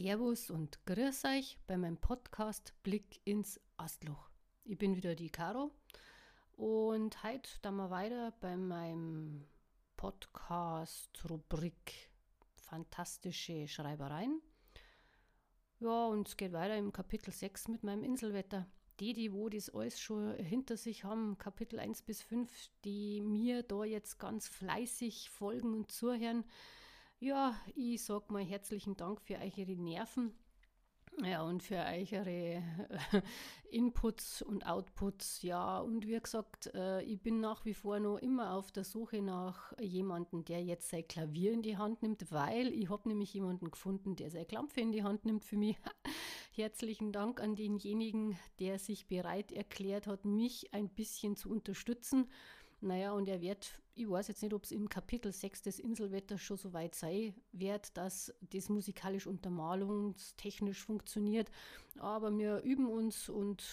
Servus und grüß euch bei meinem Podcast Blick ins Astloch. Ich bin wieder die Caro und heute dann mal weiter bei meinem Podcast-Rubrik Fantastische Schreibereien. Ja, und es geht weiter im Kapitel 6 mit meinem Inselwetter. Die, die wo das alles schon hinter sich haben, Kapitel 1 bis 5, die mir da jetzt ganz fleißig folgen und zuhören, ja, ich sage mal herzlichen Dank für eure Nerven. Ja, und für eure äh, Inputs und Outputs, ja. Und wie gesagt, äh, ich bin nach wie vor noch immer auf der Suche nach jemandem, der jetzt sein Klavier in die Hand nimmt, weil ich habe nämlich jemanden gefunden, der sein Klampfe in die Hand nimmt für mich. Herzlichen Dank an denjenigen, der sich bereit erklärt hat, mich ein bisschen zu unterstützen. Naja, und er wird, ich weiß jetzt nicht, ob es im Kapitel 6 des Inselwetters schon so weit sein wird, dass das musikalisch untermalungstechnisch funktioniert. Aber wir üben uns und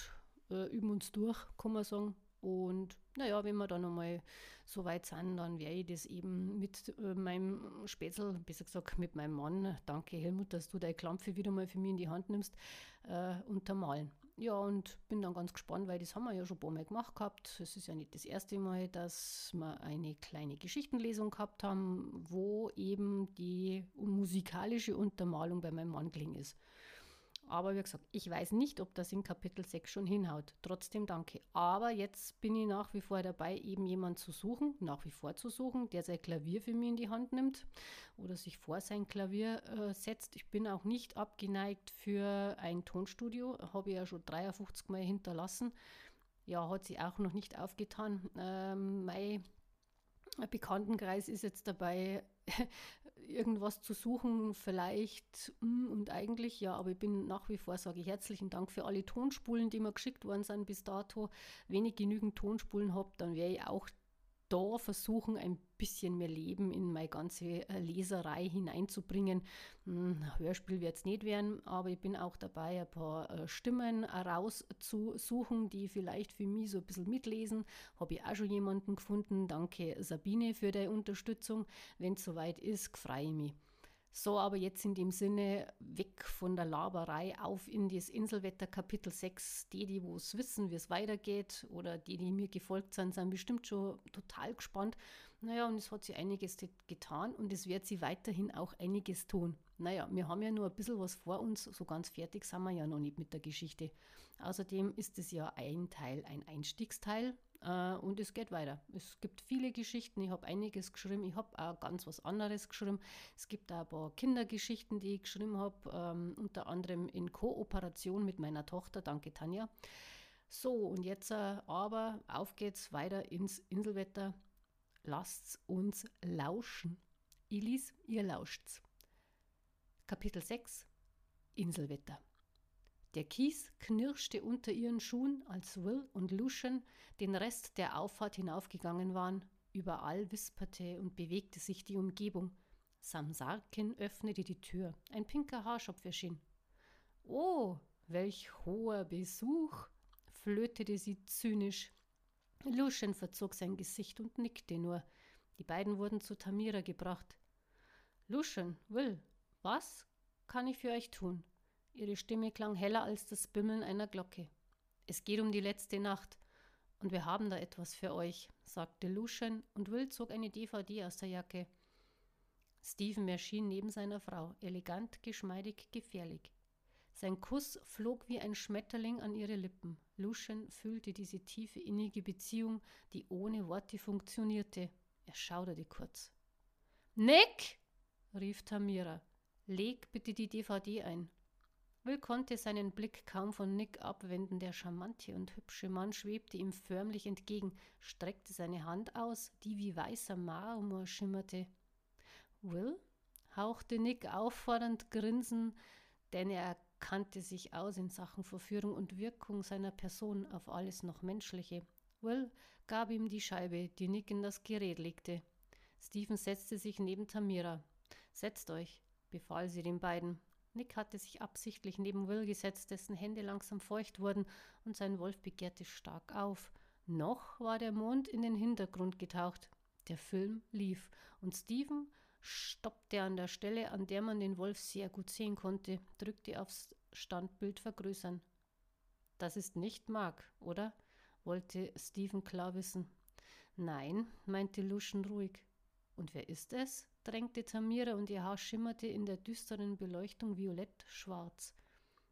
äh, üben uns durch, kann man sagen. Und naja, wenn wir dann einmal so weit sind, dann werde ich das eben mit äh, meinem Spätzl, besser gesagt mit meinem Mann, danke Helmut, dass du deine Klampfe wieder mal für mich in die Hand nimmst, äh, untermalen. Ja, und bin dann ganz gespannt, weil das haben wir ja schon ein paar Mal gemacht gehabt. Es ist ja nicht das erste Mal, dass wir eine kleine Geschichtenlesung gehabt haben, wo eben die musikalische Untermalung bei meinem Mann gelingen ist. Aber wie gesagt, ich weiß nicht, ob das in Kapitel 6 schon hinhaut. Trotzdem danke. Aber jetzt bin ich nach wie vor dabei, eben jemanden zu suchen, nach wie vor zu suchen, der sein Klavier für mich in die Hand nimmt oder sich vor sein Klavier äh, setzt. Ich bin auch nicht abgeneigt für ein Tonstudio. Habe ich ja schon 53 Mal hinterlassen. Ja, hat sich auch noch nicht aufgetan. Ähm, mein Bekanntenkreis ist jetzt dabei, irgendwas zu suchen, vielleicht hm, und eigentlich ja, aber ich bin nach wie vor, sage ich herzlichen Dank für alle Tonspulen, die mir geschickt worden sind bis dato. Wenn ich genügend Tonspulen habe, dann werde ich auch da versuchen, ein bisschen mehr Leben in meine ganze äh, Leserei hineinzubringen. Hm, Hörspiel wird es nicht werden, aber ich bin auch dabei, ein paar äh, Stimmen rauszusuchen, die vielleicht für mich so ein bisschen mitlesen. Habe ich auch schon jemanden gefunden. Danke Sabine für deine Unterstützung. Wenn es soweit ist, freue ich mich. So, aber jetzt in dem Sinne weg von der Laberei auf in das Inselwetter Kapitel 6. Die, die wo es wissen, wie es weitergeht oder die, die mir gefolgt sind, sind bestimmt schon total gespannt. Naja, und es hat sich einiges getan und es wird sie weiterhin auch einiges tun. Naja, wir haben ja nur ein bisschen was vor uns, so ganz fertig sind wir ja noch nicht mit der Geschichte. Außerdem ist es ja ein Teil, ein Einstiegsteil und es geht weiter. Es gibt viele Geschichten, ich habe einiges geschrieben, ich habe auch ganz was anderes geschrieben. Es gibt auch ein paar Kindergeschichten, die ich geschrieben habe, ähm, unter anderem in Kooperation mit meiner Tochter, danke Tanja. So, und jetzt äh, aber auf geht's weiter ins Inselwetter. Lasst's uns lauschen. Ilis, ihr lauscht's. Kapitel 6 Inselwetter. Der Kies knirschte unter ihren Schuhen, als Will und Lucian den Rest der Auffahrt hinaufgegangen waren. Überall wisperte und bewegte sich die Umgebung. Sam Sarkin öffnete die Tür. Ein pinker Haarschopf erschien. Oh, welch hoher Besuch! flötete sie zynisch. Lucian verzog sein Gesicht und nickte nur. Die beiden wurden zu Tamira gebracht. Lucian, Will, was kann ich für euch tun? Ihre Stimme klang heller als das Bimmeln einer Glocke. Es geht um die letzte Nacht. Und wir haben da etwas für euch, sagte Lucian, und Will zog eine DVD aus der Jacke. Stephen erschien neben seiner Frau, elegant, geschmeidig, gefährlich. Sein Kuss flog wie ein Schmetterling an ihre Lippen. Lucian fühlte diese tiefe, innige Beziehung, die ohne Worte funktionierte. Er schauderte kurz. Nick! rief Tamira. Leg bitte die DVD ein. Will konnte seinen Blick kaum von Nick abwenden. Der charmante und hübsche Mann schwebte ihm förmlich entgegen, streckte seine Hand aus, die wie weißer Marmor schimmerte. Will? hauchte Nick auffordernd grinsen, denn er kannte sich aus in Sachen Verführung und Wirkung seiner Person auf alles noch Menschliche. Will gab ihm die Scheibe, die Nick in das Gerät legte. Stephen setzte sich neben Tamira. Setzt euch, befahl sie den beiden. Nick hatte sich absichtlich neben Will gesetzt, dessen Hände langsam feucht wurden, und sein Wolf begehrte stark auf. Noch war der Mond in den Hintergrund getaucht. Der Film lief, und Stephen stoppte an der Stelle, an der man den Wolf sehr gut sehen konnte, drückte aufs Standbild vergrößern. Das ist nicht Mark, oder? wollte Stephen klar wissen. Nein, meinte Luschen ruhig. Und wer ist es? Drängte Tamira und ihr Haar schimmerte in der düsteren Beleuchtung violett-schwarz.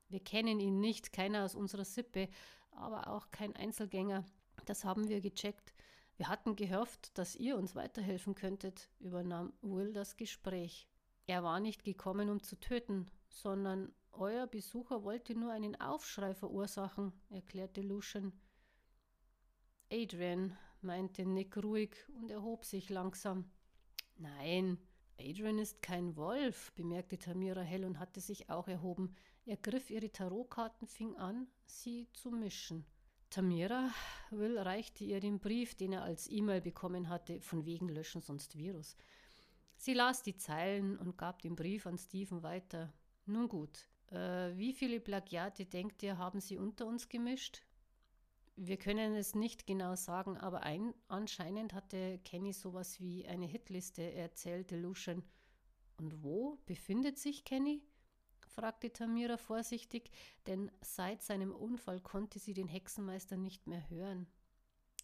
Wir kennen ihn nicht, keiner aus unserer Sippe, aber auch kein Einzelgänger. Das haben wir gecheckt. Wir hatten gehofft, dass ihr uns weiterhelfen könntet, übernahm Will das Gespräch. Er war nicht gekommen, um zu töten, sondern euer Besucher wollte nur einen Aufschrei verursachen, erklärte Lucian. Adrian, meinte Nick ruhig und erhob sich langsam. Nein, Adrian ist kein Wolf, bemerkte Tamira hell und hatte sich auch erhoben. Er griff ihre Tarotkarten, fing an, sie zu mischen. Tamira, Will reichte ihr den Brief, den er als E-Mail bekommen hatte, von wegen löschen sonst Virus. Sie las die Zeilen und gab den Brief an Stephen weiter. Nun gut, äh, wie viele Plagiate denkt ihr, haben Sie unter uns gemischt? Wir können es nicht genau sagen, aber ein, anscheinend hatte Kenny sowas wie eine Hitliste, erzählte Lucian. Und wo befindet sich Kenny? fragte Tamira vorsichtig, denn seit seinem Unfall konnte sie den Hexenmeister nicht mehr hören.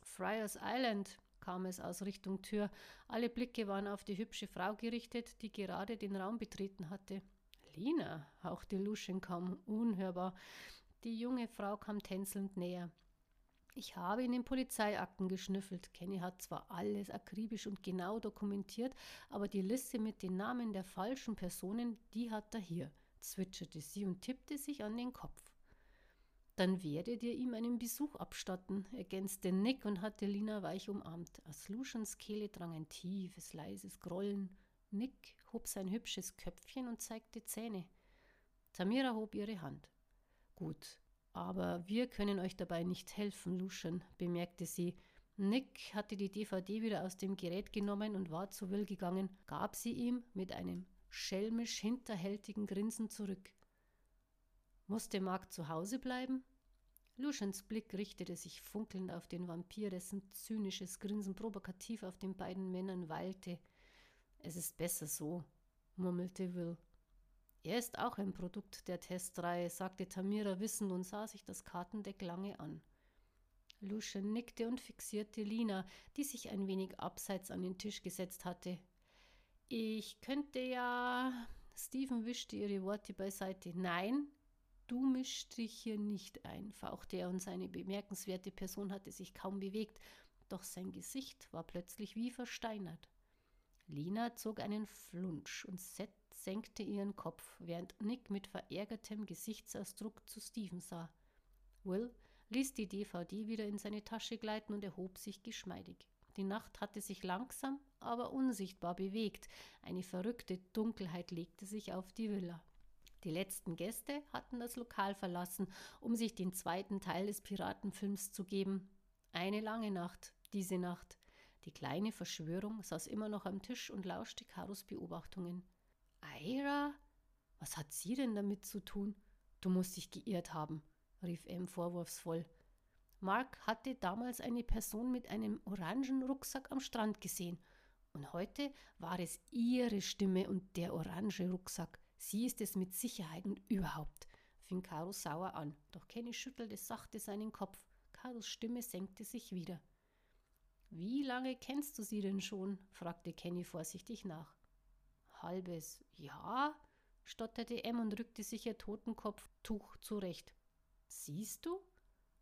Friars Island, kam es aus Richtung Tür. Alle Blicke waren auf die hübsche Frau gerichtet, die gerade den Raum betreten hatte. Lina, hauchte Luschen kaum unhörbar. Die junge Frau kam tänzelnd näher. Ich habe in den Polizeiakten geschnüffelt. Kenny hat zwar alles akribisch und genau dokumentiert, aber die Liste mit den Namen der falschen Personen, die hat er hier, zwitscherte sie und tippte sich an den Kopf. Dann werdet ihr ihm einen Besuch abstatten, ergänzte Nick und hatte Lina weich umarmt. Aus Lucians Kehle drang ein tiefes, leises Grollen. Nick hob sein hübsches Köpfchen und zeigte Zähne. Tamira hob ihre Hand. Gut, aber wir können euch dabei nicht helfen, Lucian, bemerkte sie. Nick hatte die DVD wieder aus dem Gerät genommen und war zu Will gegangen, gab sie ihm mit einem schelmisch hinterhältigen Grinsen zurück. Musste Mark zu Hause bleiben? Lucians Blick richtete sich funkelnd auf den Vampir, dessen zynisches Grinsen provokativ auf den beiden Männern weilte. Es ist besser so, murmelte Will. Er ist auch ein Produkt der Testreihe, sagte Tamira wissend und sah sich das Kartendeck lange an. Lucian nickte und fixierte Lina, die sich ein wenig abseits an den Tisch gesetzt hatte. Ich könnte ja. Stephen wischte ihre Worte beiseite. Nein, du mischst dich hier nicht ein, fauchte er und seine bemerkenswerte Person hatte sich kaum bewegt, doch sein Gesicht war plötzlich wie versteinert. Lina zog einen Flunsch und senkte ihren Kopf, während Nick mit verärgertem Gesichtsausdruck zu Stephen sah. Will ließ die DVD wieder in seine Tasche gleiten und erhob sich geschmeidig. Die Nacht hatte sich langsam, aber unsichtbar bewegt. Eine verrückte Dunkelheit legte sich auf die Villa. Die letzten Gäste hatten das Lokal verlassen, um sich den zweiten Teil des Piratenfilms zu geben. Eine lange Nacht, diese Nacht. Die kleine Verschwörung saß immer noch am Tisch und lauschte Karos Beobachtungen. Ira? Was hat sie denn damit zu tun? Du musst dich geirrt haben, rief M vorwurfsvoll. Mark hatte damals eine Person mit einem orangen Rucksack am Strand gesehen. Und heute war es ihre Stimme und der orange Rucksack. Sie ist es mit Sicherheit und überhaupt, fing Caro sauer an. Doch Kenny schüttelte sachte seinen Kopf. Caros Stimme senkte sich wieder. Wie lange kennst du sie denn schon? fragte Kenny vorsichtig nach. Halbes Jahr, stotterte M und rückte sich ihr Totenkopftuch zurecht. Siehst du?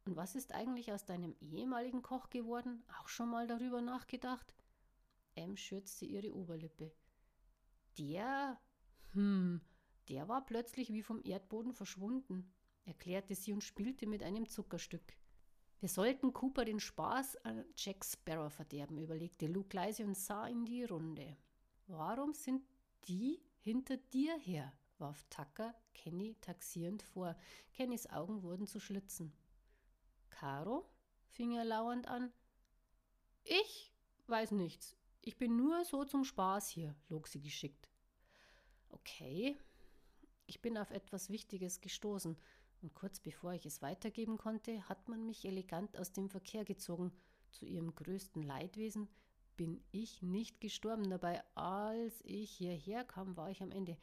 Und was ist eigentlich aus deinem ehemaligen Koch geworden? Auch schon mal darüber nachgedacht? M schürzte ihre Oberlippe. Der, hm, der war plötzlich wie vom Erdboden verschwunden, erklärte sie und spielte mit einem Zuckerstück. Wir sollten Cooper den Spaß an Jack Sparrow verderben, überlegte Luke leise und sah in die Runde. Warum sind die hinter dir her? warf Tucker Kenny taxierend vor. Kennys Augen wurden zu Schlitzen. Caro? fing er lauernd an. Ich weiß nichts. Ich bin nur so zum Spaß hier, log sie geschickt. Okay. Ich bin auf etwas Wichtiges gestoßen und kurz bevor ich es weitergeben konnte, hat man mich elegant aus dem Verkehr gezogen. Zu ihrem größten Leidwesen bin ich nicht gestorben. Dabei, als ich hierher kam, war ich am Ende.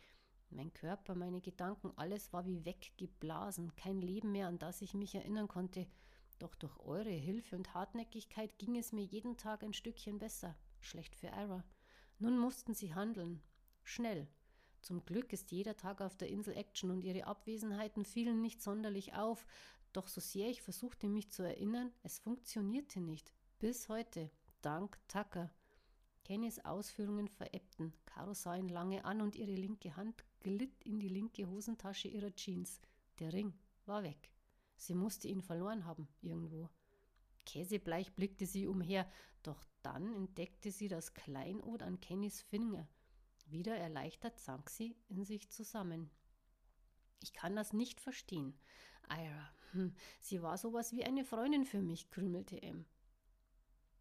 Mein Körper, meine Gedanken, alles war wie weggeblasen, kein Leben mehr, an das ich mich erinnern konnte. Doch durch eure Hilfe und Hartnäckigkeit ging es mir jeden Tag ein Stückchen besser. Schlecht für Ira. Nun mussten sie handeln. Schnell. Zum Glück ist jeder Tag auf der Insel Action und ihre Abwesenheiten fielen nicht sonderlich auf. Doch so sehr ich versuchte, mich zu erinnern, es funktionierte nicht. Bis heute. Dank Tucker. Kennys Ausführungen verebbten. Caro sah ihn lange an und ihre linke Hand glitt in die linke Hosentasche ihrer Jeans. Der Ring war weg. Sie musste ihn verloren haben, irgendwo. Käsebleich blickte sie umher, doch dann entdeckte sie das Kleinod an Kennys Finger. Wieder erleichtert sank sie in sich zusammen. Ich kann das nicht verstehen. Ira, hm, sie war sowas wie eine Freundin für mich, krümelte M.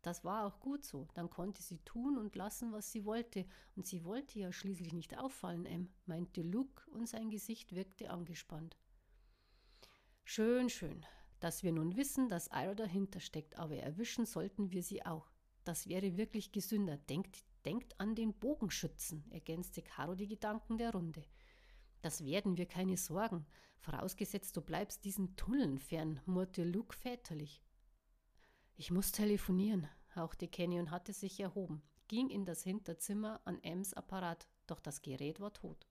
Das war auch gut so. Dann konnte sie tun und lassen, was sie wollte. Und sie wollte ja schließlich nicht auffallen, Em, meinte Luke, und sein Gesicht wirkte angespannt. Schön, schön, dass wir nun wissen, dass Ira dahinter steckt, aber erwischen sollten wir sie auch. Das wäre wirklich gesünder. Denkt, denkt an den Bogenschützen, ergänzte Caro die Gedanken der Runde. Das werden wir keine Sorgen, vorausgesetzt du bleibst diesen Tunneln fern, murrte Luke väterlich. Ich muss telefonieren, hauchte Kenny und hatte sich erhoben, ging in das Hinterzimmer an Ems Apparat, doch das Gerät war tot.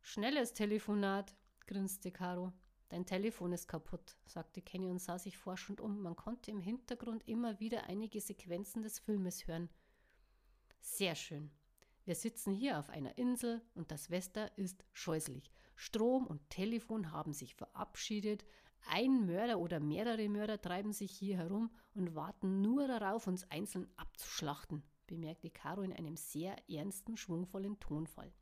Schnelles Telefonat, grinste Caro. Dein Telefon ist kaputt, sagte Kenny und sah sich forschend um. Man konnte im Hintergrund immer wieder einige Sequenzen des Filmes hören. Sehr schön. Wir sitzen hier auf einer Insel und das Wetter ist scheußlich. Strom und Telefon haben sich verabschiedet, ein Mörder oder mehrere Mörder treiben sich hier herum und warten nur darauf, uns einzeln abzuschlachten, bemerkte Caro in einem sehr ernsten, schwungvollen Tonfall.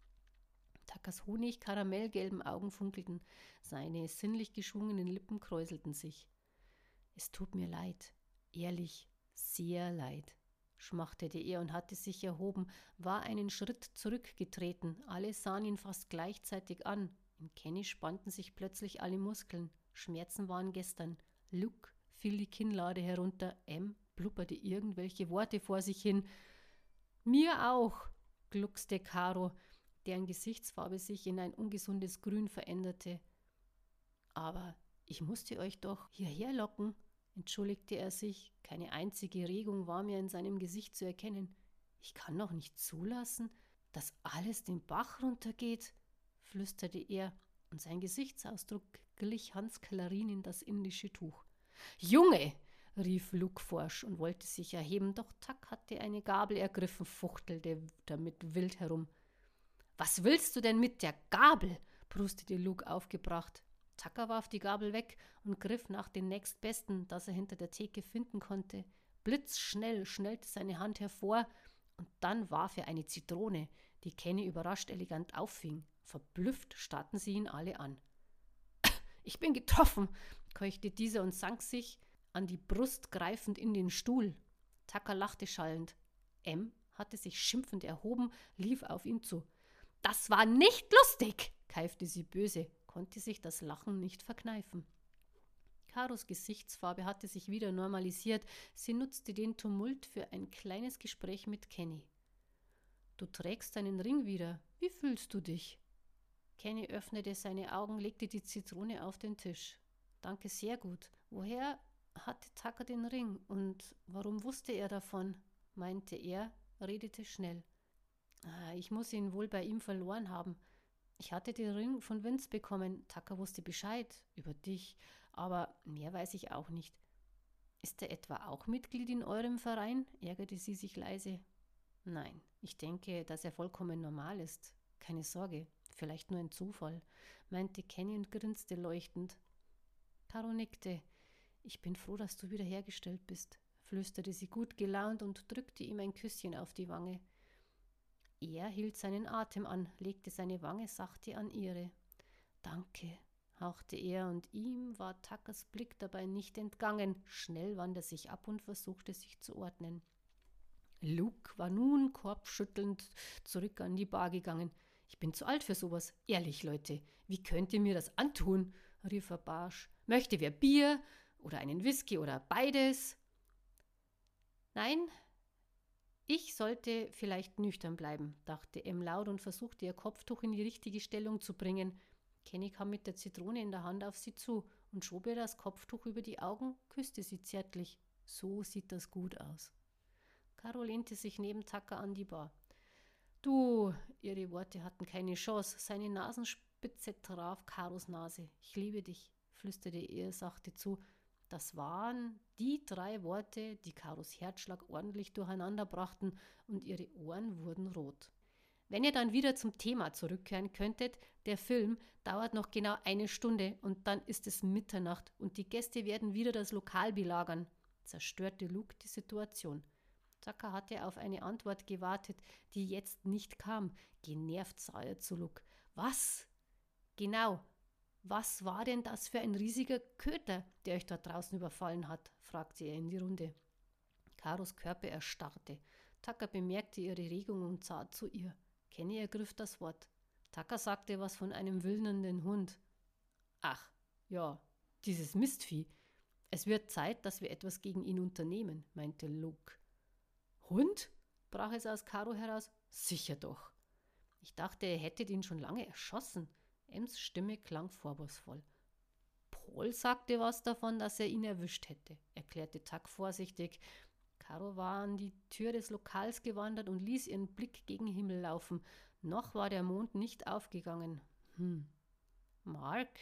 Takas honig-karamellgelben Augen funkelten, seine sinnlich geschwungenen Lippen kräuselten sich. Es tut mir leid, ehrlich, sehr leid, schmachtete er und hatte sich erhoben, war einen Schritt zurückgetreten. Alle sahen ihn fast gleichzeitig an. In Kenny spannten sich plötzlich alle Muskeln. Schmerzen waren gestern. Luke fiel die Kinnlade herunter. M blubberte irgendwelche Worte vor sich hin. Mir auch, gluckste Caro, deren Gesichtsfarbe sich in ein ungesundes Grün veränderte. Aber ich musste euch doch hierher locken, entschuldigte er sich. Keine einzige Regung war mehr in seinem Gesicht zu erkennen. Ich kann doch nicht zulassen, dass alles den Bach runtergeht, flüsterte er, und sein Gesichtsausdruck glich Hans Klarin in das indische Tuch. Junge! rief Luke forsch und wollte sich erheben, doch Tack hatte eine Gabel ergriffen, fuchtelte damit wild herum. Was willst du denn mit der Gabel? brustete Luke aufgebracht. Tucker warf die Gabel weg und griff nach dem nächstbesten, das er hinter der Theke finden konnte. Blitzschnell schnellte seine Hand hervor und dann warf er eine Zitrone, die Kenny überrascht elegant auffing. Verblüfft starrten sie ihn alle an. Ich bin getroffen, keuchte dieser und sank sich an die Brust greifend in den Stuhl. Tucker lachte schallend. M hatte sich schimpfend erhoben, lief auf ihn zu. Das war nicht lustig, keifte sie böse, konnte sich das Lachen nicht verkneifen. Karos Gesichtsfarbe hatte sich wieder normalisiert. Sie nutzte den Tumult für ein kleines Gespräch mit Kenny. Du trägst deinen Ring wieder. Wie fühlst du dich? Kenny öffnete seine Augen, legte die Zitrone auf den Tisch. Danke, sehr gut. Woher hatte Tucker den Ring und warum wusste er davon? meinte er, redete schnell. Ah, ich muss ihn wohl bei ihm verloren haben. Ich hatte den Ring von Vince bekommen. Tucker wusste Bescheid über dich, aber mehr weiß ich auch nicht. Ist er etwa auch Mitglied in eurem Verein? ärgerte sie sich leise. Nein, ich denke, dass er vollkommen normal ist. Keine Sorge, Vielleicht nur ein Zufall, meinte Kenny und grinste leuchtend. Caro nickte. Ich bin froh, dass du wiederhergestellt bist, flüsterte sie gut gelaunt und drückte ihm ein Küsschen auf die Wange. Er hielt seinen Atem an, legte seine Wange sachte an ihre. Danke, hauchte er, und ihm war Tuckers Blick dabei nicht entgangen. Schnell wandte er sich ab und versuchte sich zu ordnen. Luke war nun kopfschüttelnd zurück an die Bar gegangen. Ich bin zu alt für sowas. Ehrlich, Leute, wie könnt ihr mir das antun? rief er barsch. Möchte wer Bier oder einen Whisky oder beides? Nein, Ich sollte vielleicht nüchtern bleiben, dachte Em laut und versuchte ihr Kopftuch in die richtige Stellung zu bringen. Kenny kam mit der Zitrone in der Hand auf sie zu und schob ihr das Kopftuch über die Augen, küsste sie zärtlich. So sieht das gut aus. Caro lehnte sich neben Tucker an die Bar. Du, ihre Worte hatten keine Chance. Seine Nasenspitze traf Karos Nase. Ich liebe dich, flüsterte er sachte zu. Das waren die drei Worte, die Karos Herzschlag ordentlich durcheinander brachten und ihre Ohren wurden rot. Wenn ihr dann wieder zum Thema zurückkehren könntet, der Film dauert noch genau eine Stunde und dann ist es Mitternacht und die Gäste werden wieder das Lokal belagern, zerstörte Luke die Situation. Tucker hatte auf eine Antwort gewartet, die jetzt nicht kam. Genervt sah er zu Luke. Was? Genau, was war denn das für ein riesiger Köter, der euch dort draußen überfallen hat? fragte er in die Runde. Karos Körper erstarrte. Tucker bemerkte ihre Regung und sah zu ihr. Kenny ergriff das Wort. Tucker sagte was von einem wildernden Hund. Ach, ja, dieses Mistvieh. Es wird Zeit, dass wir etwas gegen ihn unternehmen, meinte Luke. Hund? brach es aus Caro heraus. Sicher doch. Ich dachte, er hätte ihn schon lange erschossen. Ems Stimme klang vorwurfsvoll. Paul sagte was davon, dass er ihn erwischt hätte, erklärte Tuck vorsichtig. Caro war an die Tür des Lokals gewandert und ließ ihren Blick gegen Himmel laufen. Noch war der Mond nicht aufgegangen. Hm. Mark,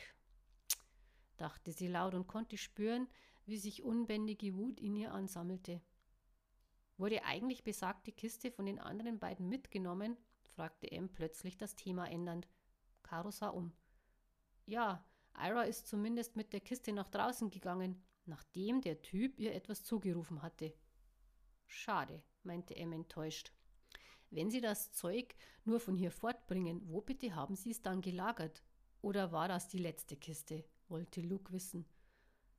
dachte sie laut und konnte spüren, wie sich unbändige Wut in ihr ansammelte. Wurde eigentlich besagte Kiste von den anderen beiden mitgenommen? fragte Em plötzlich das Thema ändernd. Caro sah um. Ja, Ira ist zumindest mit der Kiste nach draußen gegangen, nachdem der Typ ihr etwas zugerufen hatte. Schade, meinte Em enttäuscht. Wenn Sie das Zeug nur von hier fortbringen, wo bitte haben Sie es dann gelagert? Oder war das die letzte Kiste? wollte Luke wissen.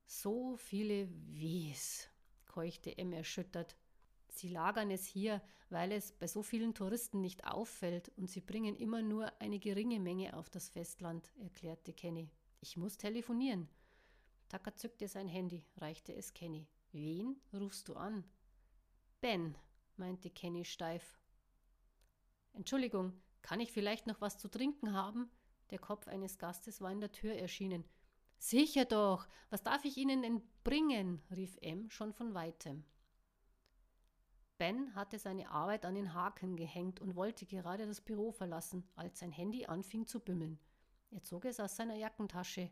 So viele Wies, keuchte Em erschüttert. Sie lagern es hier, weil es bei so vielen Touristen nicht auffällt und sie bringen immer nur eine geringe Menge auf das Festland, erklärte Kenny. Ich muss telefonieren. Tucker zückte sein Handy, reichte es Kenny. Wen rufst du an? Ben, meinte Kenny steif. Entschuldigung, kann ich vielleicht noch was zu trinken haben? Der Kopf eines Gastes war in der Tür erschienen. Sicher doch. Was darf ich Ihnen denn bringen? rief M schon von weitem. Ben hatte seine Arbeit an den Haken gehängt und wollte gerade das Büro verlassen, als sein Handy anfing zu bimmeln. Er zog es aus seiner Jackentasche.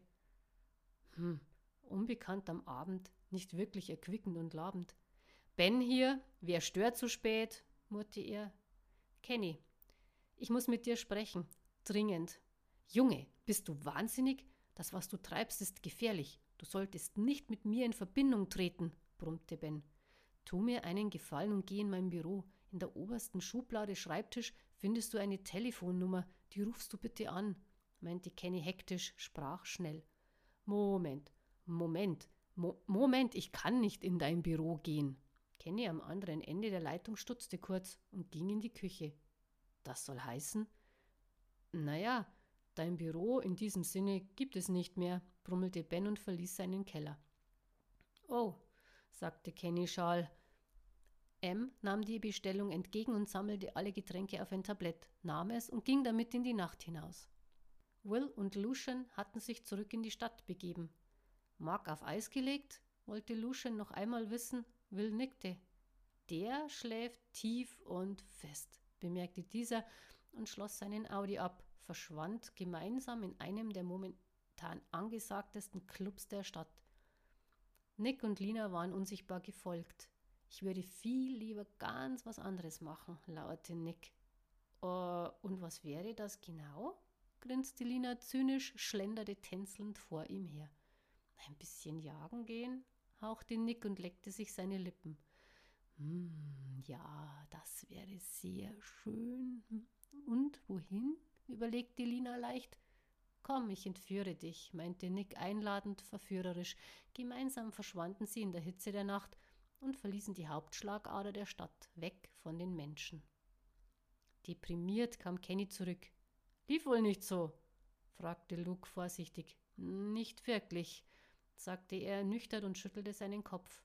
Hm, unbekannt am Abend, nicht wirklich erquickend und labend. Ben hier, wer stört zu spät? murrte er. Kenny, ich muss mit dir sprechen. Dringend. Junge, bist du wahnsinnig? Das, was du treibst, ist gefährlich. Du solltest nicht mit mir in Verbindung treten, brummte Ben. Tu mir einen Gefallen und geh in mein Büro. In der obersten Schublade Schreibtisch findest du eine Telefonnummer, die rufst du bitte an, meinte Kenny hektisch, sprach schnell. Moment, Moment, Mo Moment, ich kann nicht in dein Büro gehen. Kenny am anderen Ende der Leitung stutzte kurz und ging in die Küche. Das soll heißen? Naja, dein Büro in diesem Sinne gibt es nicht mehr, brummelte Ben und verließ seinen Keller. Oh, sagte Kenny schal. M nahm die Bestellung entgegen und sammelte alle Getränke auf ein Tablett, nahm es und ging damit in die Nacht hinaus. Will und Lucian hatten sich zurück in die Stadt begeben. Mark auf Eis gelegt? wollte Lucian noch einmal wissen. Will nickte. Der schläft tief und fest, bemerkte dieser und schloss seinen Audi ab, verschwand gemeinsam in einem der momentan angesagtesten Clubs der Stadt. Nick und Lina waren unsichtbar gefolgt. Ich würde viel lieber ganz was anderes machen, lauerte Nick. Uh, und was wäre das genau? grinste Lina zynisch, schlenderte tänzelnd vor ihm her. Ein bisschen jagen gehen? hauchte Nick und leckte sich seine Lippen. Hm, ja, das wäre sehr schön. Und wohin? überlegte Lina leicht. Komm, ich entführe dich, meinte Nick einladend, verführerisch. Gemeinsam verschwanden sie in der Hitze der Nacht und verließen die Hauptschlagader der Stadt, weg von den Menschen. Deprimiert kam Kenny zurück. Lief wohl nicht so? fragte Luke vorsichtig. Nicht wirklich, sagte er ernüchtert und schüttelte seinen Kopf.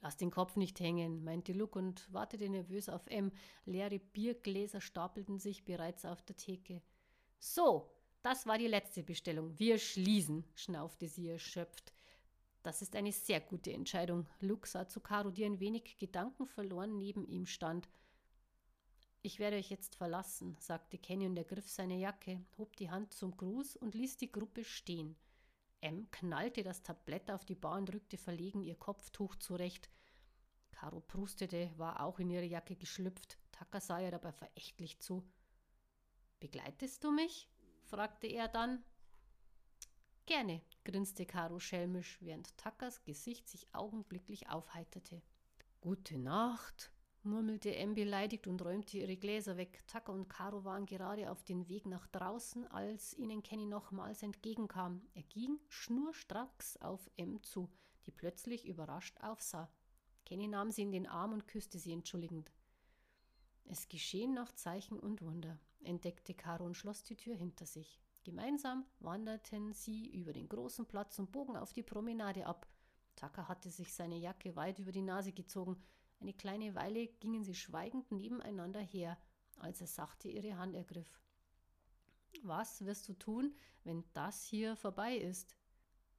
Lass den Kopf nicht hängen, meinte Luke und wartete nervös auf M. Leere Biergläser stapelten sich bereits auf der Theke. So, das war die letzte Bestellung. Wir schließen, schnaufte sie erschöpft. Das ist eine sehr gute Entscheidung. Luke sah zu Caro, die ein wenig gedankenverloren neben ihm stand. Ich werde euch jetzt verlassen, sagte Kenny und ergriff seine Jacke, hob die Hand zum Gruß und ließ die Gruppe stehen. M knallte das Tablett auf die Bar und rückte verlegen ihr Kopftuch zurecht. Caro prustete, war auch in ihre Jacke geschlüpft. Tucker sah ihr dabei verächtlich zu. Begleitest du mich? fragte er dann. Gerne, grinste Caro schelmisch, während Tuckers Gesicht sich augenblicklich aufheiterte. Gute Nacht, murmelte Em beleidigt und räumte ihre Gläser weg. Tucker und Caro waren gerade auf dem Weg nach draußen, als ihnen Kenny nochmals entgegenkam. Er ging schnurstracks auf Em zu, die plötzlich überrascht aufsah. Kenny nahm sie in den Arm und küsste sie entschuldigend. Es geschehen nach Zeichen und Wunder, entdeckte Caro und schloss die Tür hinter sich. Gemeinsam wanderten sie über den großen Platz und bogen auf die Promenade ab. Tucker hatte sich seine Jacke weit über die Nase gezogen, eine kleine Weile gingen sie schweigend nebeneinander her, als er sachte ihre Hand ergriff. Was wirst du tun, wenn das hier vorbei ist?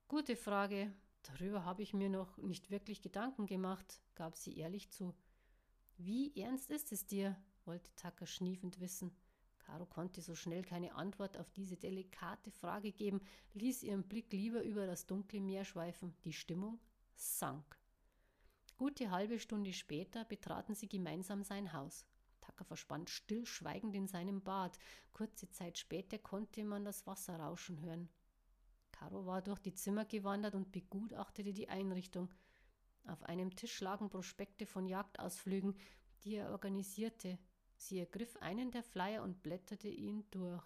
Gute Frage. Darüber habe ich mir noch nicht wirklich Gedanken gemacht, gab sie ehrlich zu. Wie ernst ist es dir? wollte Tucker schniefend wissen. Caro konnte so schnell keine Antwort auf diese delikate Frage geben, ließ ihren Blick lieber über das dunkle Meer schweifen. Die Stimmung sank. Gute halbe Stunde später betraten sie gemeinsam sein Haus. Tucker verschwand stillschweigend in seinem Bad. Kurze Zeit später konnte man das Wasser rauschen hören. Caro war durch die Zimmer gewandert und begutachtete die Einrichtung. Auf einem Tisch lagen Prospekte von Jagdausflügen, die er organisierte. Sie ergriff einen der Flyer und blätterte ihn durch,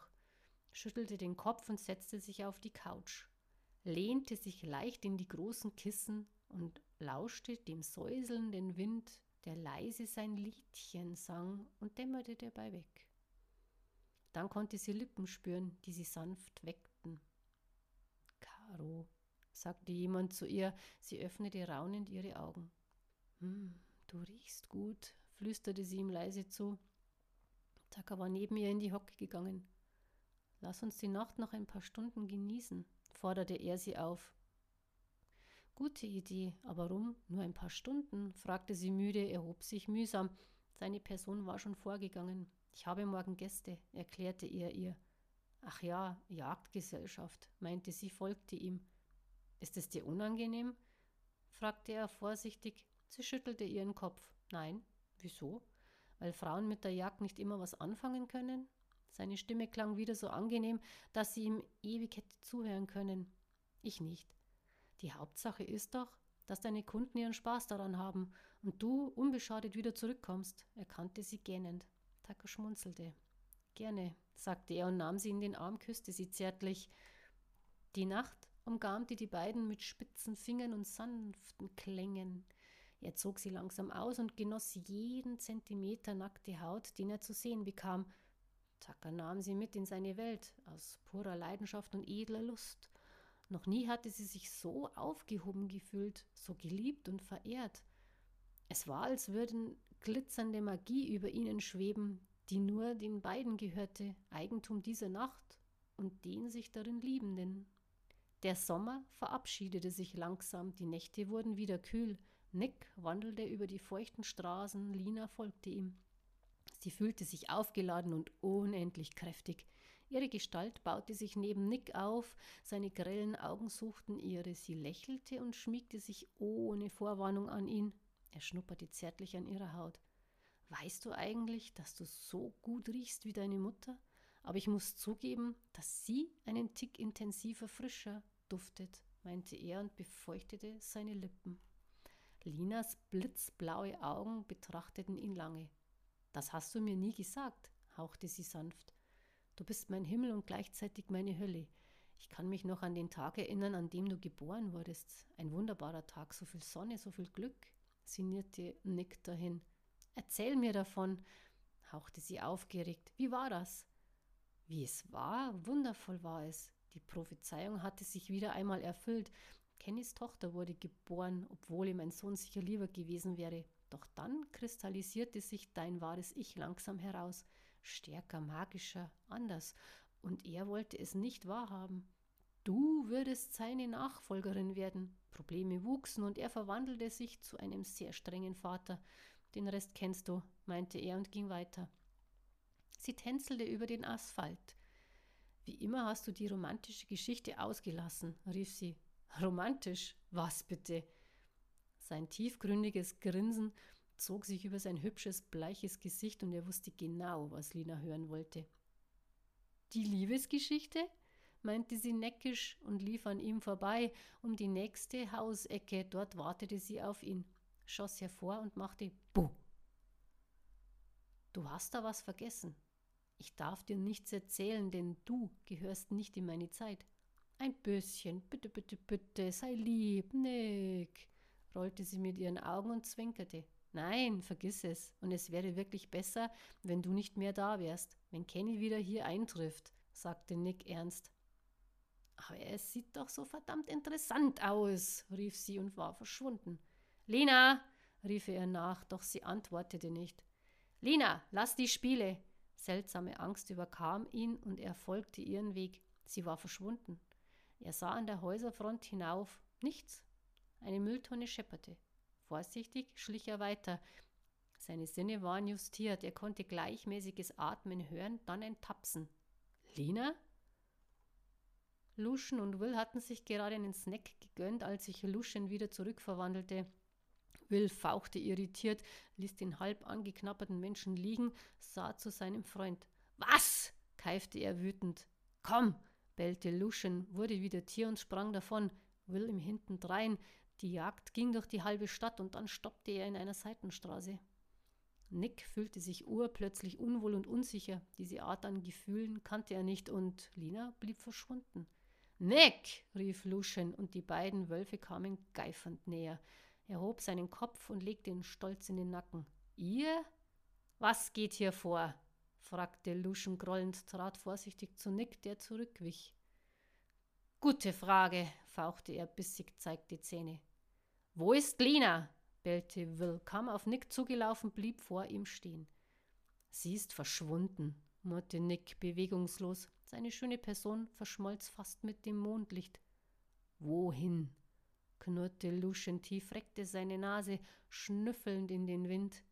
schüttelte den Kopf und setzte sich auf die Couch, lehnte sich leicht in die großen Kissen und lauschte dem säuselnden Wind, der leise sein Liedchen sang und dämmerte dabei weg. Dann konnte sie Lippen spüren, die sie sanft weckten. Caro, sagte jemand zu ihr, sie öffnete raunend ihre Augen. Hm, du riechst gut, flüsterte sie ihm leise zu. Taka war neben ihr in die Hocke gegangen. Lass uns die Nacht noch ein paar Stunden genießen, forderte er sie auf. Gute Idee, aber warum nur ein paar Stunden? fragte sie müde, erhob sich mühsam. Seine Person war schon vorgegangen. Ich habe morgen Gäste, erklärte er ihr. Ach ja, Jagdgesellschaft, meinte sie, folgte ihm. Ist es dir unangenehm? fragte er vorsichtig. Sie schüttelte ihren Kopf. Nein. Wieso? Weil Frauen mit der Jagd nicht immer was anfangen können? Seine Stimme klang wieder so angenehm, dass sie ihm ewig hätte zuhören können. Ich nicht. Die Hauptsache ist doch, dass deine Kunden ihren Spaß daran haben und du unbeschadet wieder zurückkommst, erkannte sie gähnend. Taka schmunzelte. Gerne, sagte er und nahm sie in den Arm, küsste sie zärtlich. Die Nacht umgarmte die beiden mit spitzen Fingern und sanften Klängen. Er zog sie langsam aus und genoss jeden Zentimeter nackte Haut, den er zu sehen bekam. Taka nahm sie mit in seine Welt, aus purer Leidenschaft und edler Lust. Noch nie hatte sie sich so aufgehoben gefühlt, so geliebt und verehrt. Es war, als würden glitzernde Magie über ihnen schweben, die nur den beiden gehörte, Eigentum dieser Nacht und den sich darin Liebenden. Der Sommer verabschiedete sich langsam, die Nächte wurden wieder kühl. Nick wandelte über die feuchten Straßen, Lina folgte ihm. Sie fühlte sich aufgeladen und unendlich kräftig. Ihre Gestalt baute sich neben Nick auf, seine grellen Augen suchten ihre, sie lächelte und schmiegte sich ohne Vorwarnung an ihn. Er schnupperte zärtlich an ihrer Haut. Weißt du eigentlich, dass du so gut riechst wie deine Mutter? Aber ich muss zugeben, dass sie einen Tick intensiver, frischer duftet, meinte er und befeuchtete seine Lippen. Linas blitzblaue Augen betrachteten ihn lange. Das hast du mir nie gesagt, hauchte sie sanft. Du bist mein Himmel und gleichzeitig meine Hölle. Ich kann mich noch an den Tag erinnern, an dem du geboren wurdest. Ein wunderbarer Tag, so viel Sonne, so viel Glück, sinnierte Nick dahin. Erzähl mir davon, hauchte sie aufgeregt. Wie war das? Wie es war? Wundervoll war es. Die Prophezeiung hatte sich wieder einmal erfüllt. Kennys Tochter wurde geboren, obwohl ihm mein Sohn sicher lieber gewesen wäre. Doch dann kristallisierte sich dein wahres Ich langsam heraus. Stärker, magischer, anders. Und er wollte es nicht wahrhaben. Du würdest seine Nachfolgerin werden. Probleme wuchsen und er verwandelte sich zu einem sehr strengen Vater. Den Rest kennst du, meinte er und ging weiter. Sie tänzelte über den Asphalt. Wie immer hast du die romantische Geschichte ausgelassen, rief sie. Romantisch? Was bitte? Sein tiefgründiges Grinsen zog sich über sein hübsches, bleiches Gesicht und er wusste genau, was Lina hören wollte. Die Liebesgeschichte? meinte sie neckisch und lief an ihm vorbei um die nächste Hausecke. Dort wartete sie auf ihn, schoss hervor und machte Buh. Du hast da was vergessen. Ich darf dir nichts erzählen, denn du gehörst nicht in meine Zeit. Ein bisschen, bitte, bitte, bitte, sei lieb, Nick, rollte sie mit ihren Augen und zwinkerte. Nein, vergiss es. Und es wäre wirklich besser, wenn du nicht mehr da wärst, wenn Kenny wieder hier eintrifft, sagte Nick ernst. Aber es sieht doch so verdammt interessant aus, rief sie und war verschwunden. Lina, rief er nach, doch sie antwortete nicht. Lina, lass die Spiele. Seltsame Angst überkam ihn und er folgte ihren Weg. Sie war verschwunden. Er sah an der Häuserfront hinauf. Nichts. Eine Mülltonne schepperte. Vorsichtig schlich er weiter. Seine Sinne waren justiert. Er konnte gleichmäßiges Atmen hören, dann ein Tapsen. Lina? Luschen und Will hatten sich gerade einen Snack gegönnt, als sich Luschen wieder zurückverwandelte. Will fauchte irritiert, ließ den halb angeknapperten Menschen liegen, sah zu seinem Freund. Was? keifte er wütend. Komm, bellte Luschen, wurde wieder Tier und sprang davon. Will ihm hintendrein. Die Jagd ging durch die halbe Stadt und dann stoppte er in einer Seitenstraße. Nick fühlte sich urplötzlich unwohl und unsicher. Diese Art an Gefühlen kannte er nicht und Lina blieb verschwunden. Nick! rief Luschen, und die beiden Wölfe kamen geifernd näher. Er hob seinen Kopf und legte ihn stolz in den Nacken. Ihr? Was geht hier vor? Fragte Luschen grollend, trat vorsichtig zu Nick, der zurückwich. Gute Frage, fauchte er bissig, zeigte Zähne. Wo ist Lina? bellte Will, kam auf Nick zugelaufen, blieb vor ihm stehen. Sie ist verschwunden, murrte Nick bewegungslos. Seine schöne Person verschmolz fast mit dem Mondlicht. Wohin? knurrte Luschen tief, reckte seine Nase schnüffelnd in den Wind,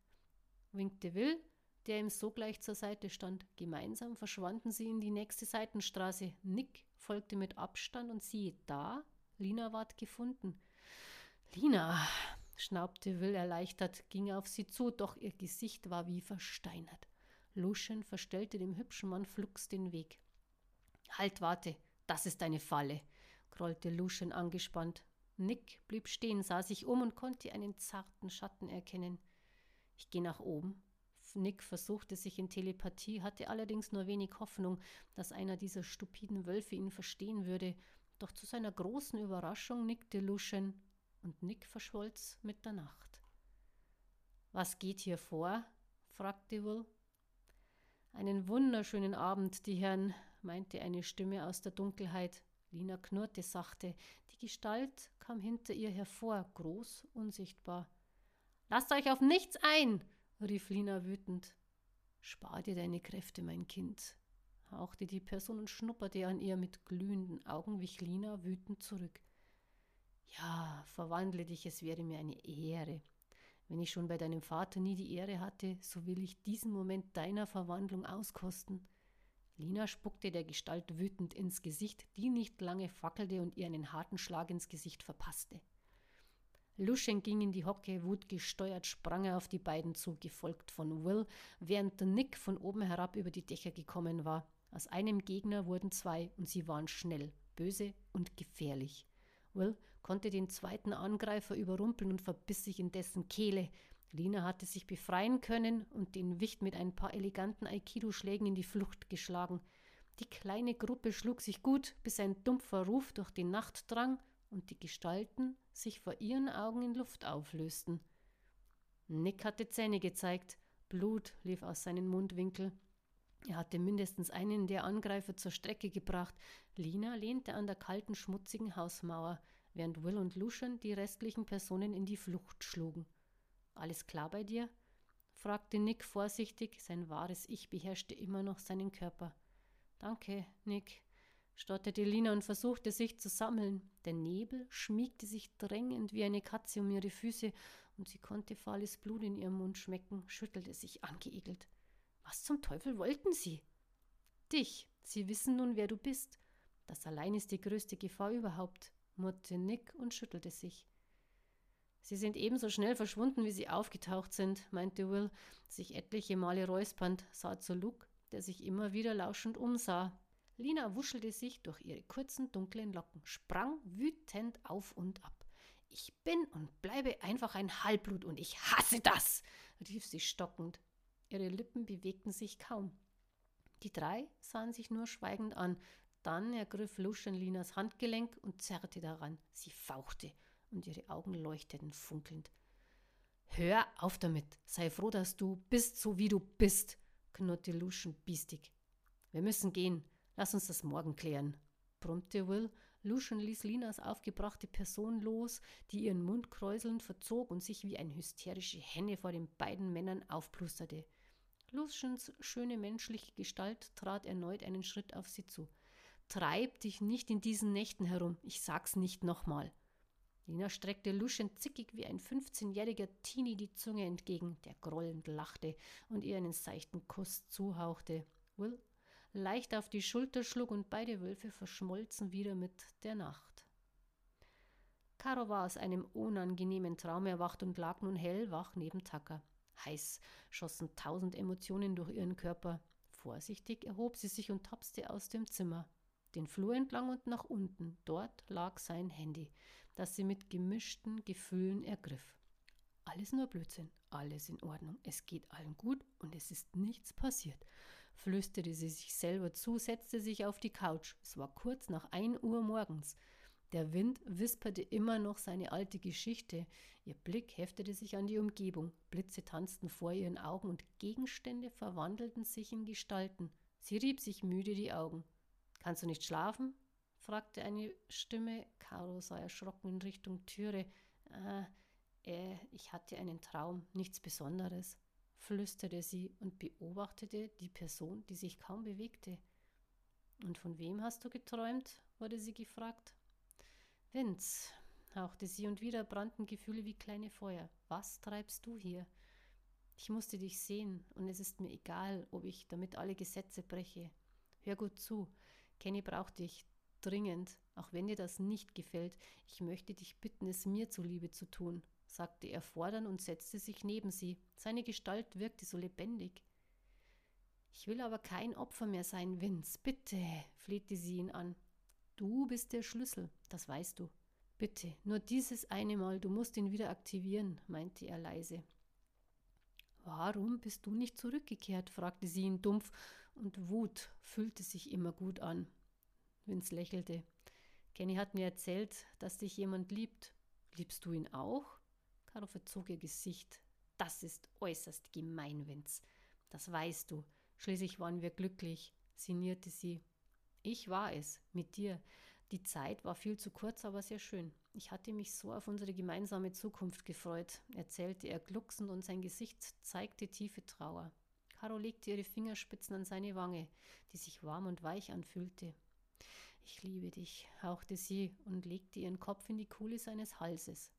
winkte Will, der ihm sogleich zur Seite stand. Gemeinsam verschwanden sie in die nächste Seitenstraße. Nick folgte mit Abstand und siehe da, Lina ward gefunden. Lina, schnaubte Will erleichtert, ging auf sie zu, doch ihr Gesicht war wie versteinert. Luschen verstellte dem hübschen Mann flugs den Weg. Halt, warte, das ist eine Falle, grollte Luschen angespannt. Nick blieb stehen, sah sich um und konnte einen zarten Schatten erkennen. Ich gehe nach oben. Nick versuchte sich in Telepathie, hatte allerdings nur wenig Hoffnung, dass einer dieser stupiden Wölfe ihn verstehen würde. Doch zu seiner großen Überraschung nickte Luschen und Nick verschwolz mit der Nacht. Was geht hier vor? fragte Will. Einen wunderschönen Abend, die Herren, meinte eine Stimme aus der Dunkelheit. Lina knurrte sachte. Die Gestalt kam hinter ihr hervor, groß, unsichtbar. Lasst euch auf nichts ein, rief Lina wütend. Spar dir deine Kräfte, mein Kind, hauchte die Person und schnupperte an ihr mit glühenden Augen, wich Lina wütend zurück. Ja, verwandle dich, es wäre mir eine Ehre. Wenn ich schon bei deinem Vater nie die Ehre hatte, so will ich diesen Moment deiner Verwandlung auskosten. Lina spuckte der Gestalt wütend ins Gesicht, die nicht lange fackelte und ihr einen harten Schlag ins Gesicht verpasste. Luschen ging in die Hocke, wutgesteuert sprang er auf die beiden zu, gefolgt von Will, während Nick von oben herab über die Dächer gekommen war. Aus einem Gegner wurden zwei, und sie waren schnell, böse und gefährlich. Will konnte den zweiten Angreifer überrumpeln und verbiss sich in dessen Kehle. Lina hatte sich befreien können und den Wicht mit ein paar eleganten Aikido-Schlägen in die Flucht geschlagen. Die kleine Gruppe schlug sich gut, bis ein dumpfer Ruf durch die Nacht drang und die Gestalten sich vor ihren Augen in Luft auflösten. Nick hatte Zähne gezeigt, Blut lief aus seinen Mundwinkeln. Er hatte mindestens einen der Angreifer zur Strecke gebracht. Lina lehnte an der kalten, schmutzigen Hausmauer. während Will und Lucian die restlichen Personen in die Flucht schlugen. Alles klar bei dir? fragte Nick vorsichtig, sein wahres Ich beherrschte immer noch seinen Körper. Danke, Nick, stotterte Lina und versuchte sich zu sammeln. Der Nebel schmiegte sich drängend wie eine Katze um ihre Füße, und sie konnte fahles Blut in ihrem Mund schmecken, schüttelte sich angeekelt. Was zum Teufel wollten sie? Dich. Sie wissen nun, wer du bist. Das allein ist die größte Gefahr überhaupt, murrte Nick und schüttelte sich. Sie sind ebenso schnell verschwunden, wie sie aufgetaucht sind, meinte Will, sich etliche Male räuspernd, sah zu Luke, der sich immer wieder lauschend umsah. Lina wuschelte sich durch ihre kurzen, dunklen Locken, sprang wütend auf und ab. Ich bin und bleibe einfach ein Halbblut und ich hasse das, rief sie stockend. Ihre Lippen bewegten sich kaum. Die drei sahen sich nur schweigend an. Dann ergriff Lucian Linas Handgelenk und zerrte daran. Sie fauchte und ihre Augen leuchteten funkelnd. Hör auf damit. Sei froh, dass du bist, so wie du bist, knurrte Lucian biestig. Wir müssen gehen. Lass uns das morgen klären, brummte Will. Lucian ließ Linas aufgebrachte Person los, die ihren Mund kräuselnd verzog und sich wie eine hysterische Henne vor den beiden Männern aufplusterte. Lucians schöne menschliche Gestalt trat erneut einen Schritt auf sie zu. Treib dich nicht in diesen Nächten herum, ich sag's nicht nochmal. Lina streckte Lucian zickig wie ein 15-jähriger Teenie die Zunge entgegen, der grollend lachte und ihr einen seichten Kuss zuhauchte. Will leicht auf die Schulter schlug und beide Wölfe verschmolzen wieder mit der Nacht. Caro war aus einem unangenehmen Traum erwacht und lag nun hellwach neben Tucker. Heiß schossen tausend Emotionen durch ihren Körper. Vorsichtig erhob sie sich und tapste aus dem Zimmer. Den Flur entlang und nach unten. Dort lag sein Handy, das sie mit gemischten Gefühlen ergriff. Alles nur Blödsinn, alles in Ordnung. Es geht allen gut und es ist nichts passiert, flüsterte sie sich selber zu, setzte sich auf die Couch. Es war kurz nach ein Uhr morgens. Der Wind wisperte immer noch seine alte Geschichte. Ihr Blick heftete sich an die Umgebung. Blitze tanzten vor ihren Augen und Gegenstände verwandelten sich in Gestalten. Sie rieb sich müde die Augen. Kannst du nicht schlafen? fragte eine Stimme. Caro sah erschrocken in Richtung Türe. Ah, äh, ich hatte einen Traum, nichts Besonderes, flüsterte sie und beobachtete die Person, die sich kaum bewegte. Und von wem hast du geträumt? wurde sie gefragt. Vince, hauchte sie, und wieder brannten Gefühle wie kleine Feuer. Was treibst du hier? Ich musste dich sehen, und es ist mir egal, ob ich damit alle Gesetze breche. Hör gut zu. Kenny braucht dich dringend, auch wenn dir das nicht gefällt. Ich möchte dich bitten, es mir zuliebe zu tun, sagte er fordernd und setzte sich neben sie. Seine Gestalt wirkte so lebendig. Ich will aber kein Opfer mehr sein, Vince. Bitte, flehte sie ihn an. Du bist der Schlüssel, das weißt du. Bitte, nur dieses eine Mal, du musst ihn wieder aktivieren, meinte er leise. Warum bist du nicht zurückgekehrt? fragte sie ihn dumpf, und Wut fühlte sich immer gut an. Vince lächelte. Kenny hat mir erzählt, dass dich jemand liebt. Liebst du ihn auch? Caro verzog ihr Gesicht. Das ist äußerst gemein, Vince. Das weißt du. Schließlich waren wir glücklich, sinnierte sie. Ich war es, mit dir. Die Zeit war viel zu kurz, aber sehr schön. Ich hatte mich so auf unsere gemeinsame Zukunft gefreut, erzählte er glucksend und sein Gesicht zeigte tiefe Trauer. Caro legte ihre Fingerspitzen an seine Wange, die sich warm und weich anfühlte. Ich liebe dich, hauchte sie und legte ihren Kopf in die Kuhle seines Halses.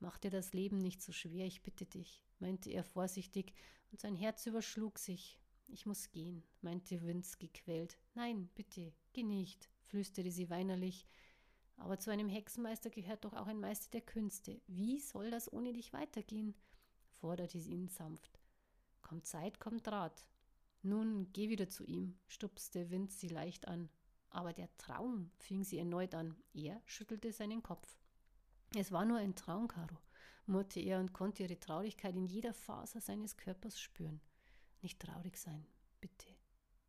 Mach dir das Leben nicht so schwer, ich bitte dich, meinte er vorsichtig, und sein Herz überschlug sich. Ich muss gehen, meinte Vince gequält. Nein, bitte, geh nicht, flüsterte sie weinerlich. Aber zu einem Hexenmeister gehört doch auch ein Meister der Künste. Wie soll das ohne dich weitergehen? forderte sie ihn sanft. Kommt Zeit, kommt Rat. Nun geh wieder zu ihm, stupste Vince sie leicht an. Aber der Traum, fing sie erneut an. Er schüttelte seinen Kopf. Es war nur ein Traum, Caro, murrte er und konnte ihre Traurigkeit in jeder Faser seines Körpers spüren. Nicht traurig sein, bitte,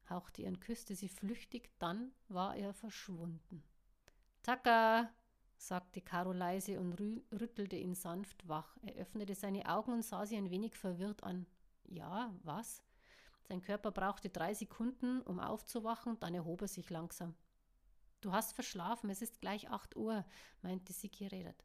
hauchte er und küsste sie flüchtig, dann war er verschwunden. Taka, sagte Caro leise und rüttelte ihn sanft wach. Er öffnete seine Augen und sah sie ein wenig verwirrt an. Ja, was? Sein Körper brauchte drei Sekunden, um aufzuwachen, dann erhob er sich langsam. Du hast verschlafen, es ist gleich acht Uhr, meinte sie geredet.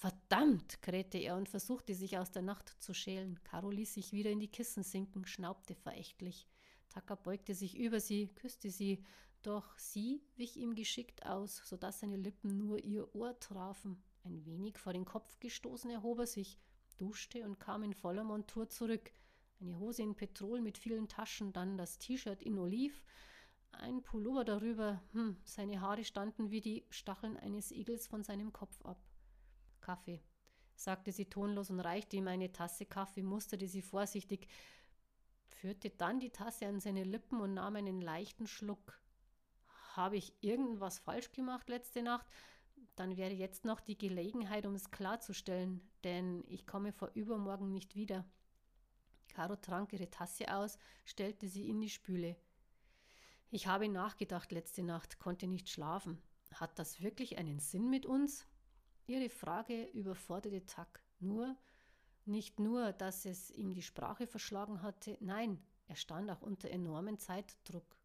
Verdammt, krähte er und versuchte sich aus der Nacht zu schälen. Caro ließ sich wieder in die Kissen sinken, schnaubte verächtlich. Taka beugte sich über sie, küsste sie, doch sie wich ihm geschickt aus, so dass seine Lippen nur ihr Ohr trafen. Ein wenig vor den Kopf gestoßen erhob er sich, duschte und kam in voller Montur zurück. Eine Hose in Petrol mit vielen Taschen, dann das T-Shirt in Oliv, ein Pullover darüber. Hm, seine Haare standen wie die Stacheln eines Igels von seinem Kopf ab. Kaffee, sagte sie tonlos und reichte ihm eine Tasse Kaffee, musterte sie vorsichtig, führte dann die Tasse an seine Lippen und nahm einen leichten Schluck. Habe ich irgendwas falsch gemacht letzte Nacht? Dann wäre jetzt noch die Gelegenheit, um es klarzustellen, denn ich komme vor übermorgen nicht wieder. Caro trank ihre Tasse aus, stellte sie in die Spüle. Ich habe nachgedacht letzte Nacht, konnte nicht schlafen. Hat das wirklich einen Sinn mit uns? Ihre Frage überforderte Tack. Nur, nicht nur, dass es ihm die Sprache verschlagen hatte, nein, er stand auch unter enormem Zeitdruck.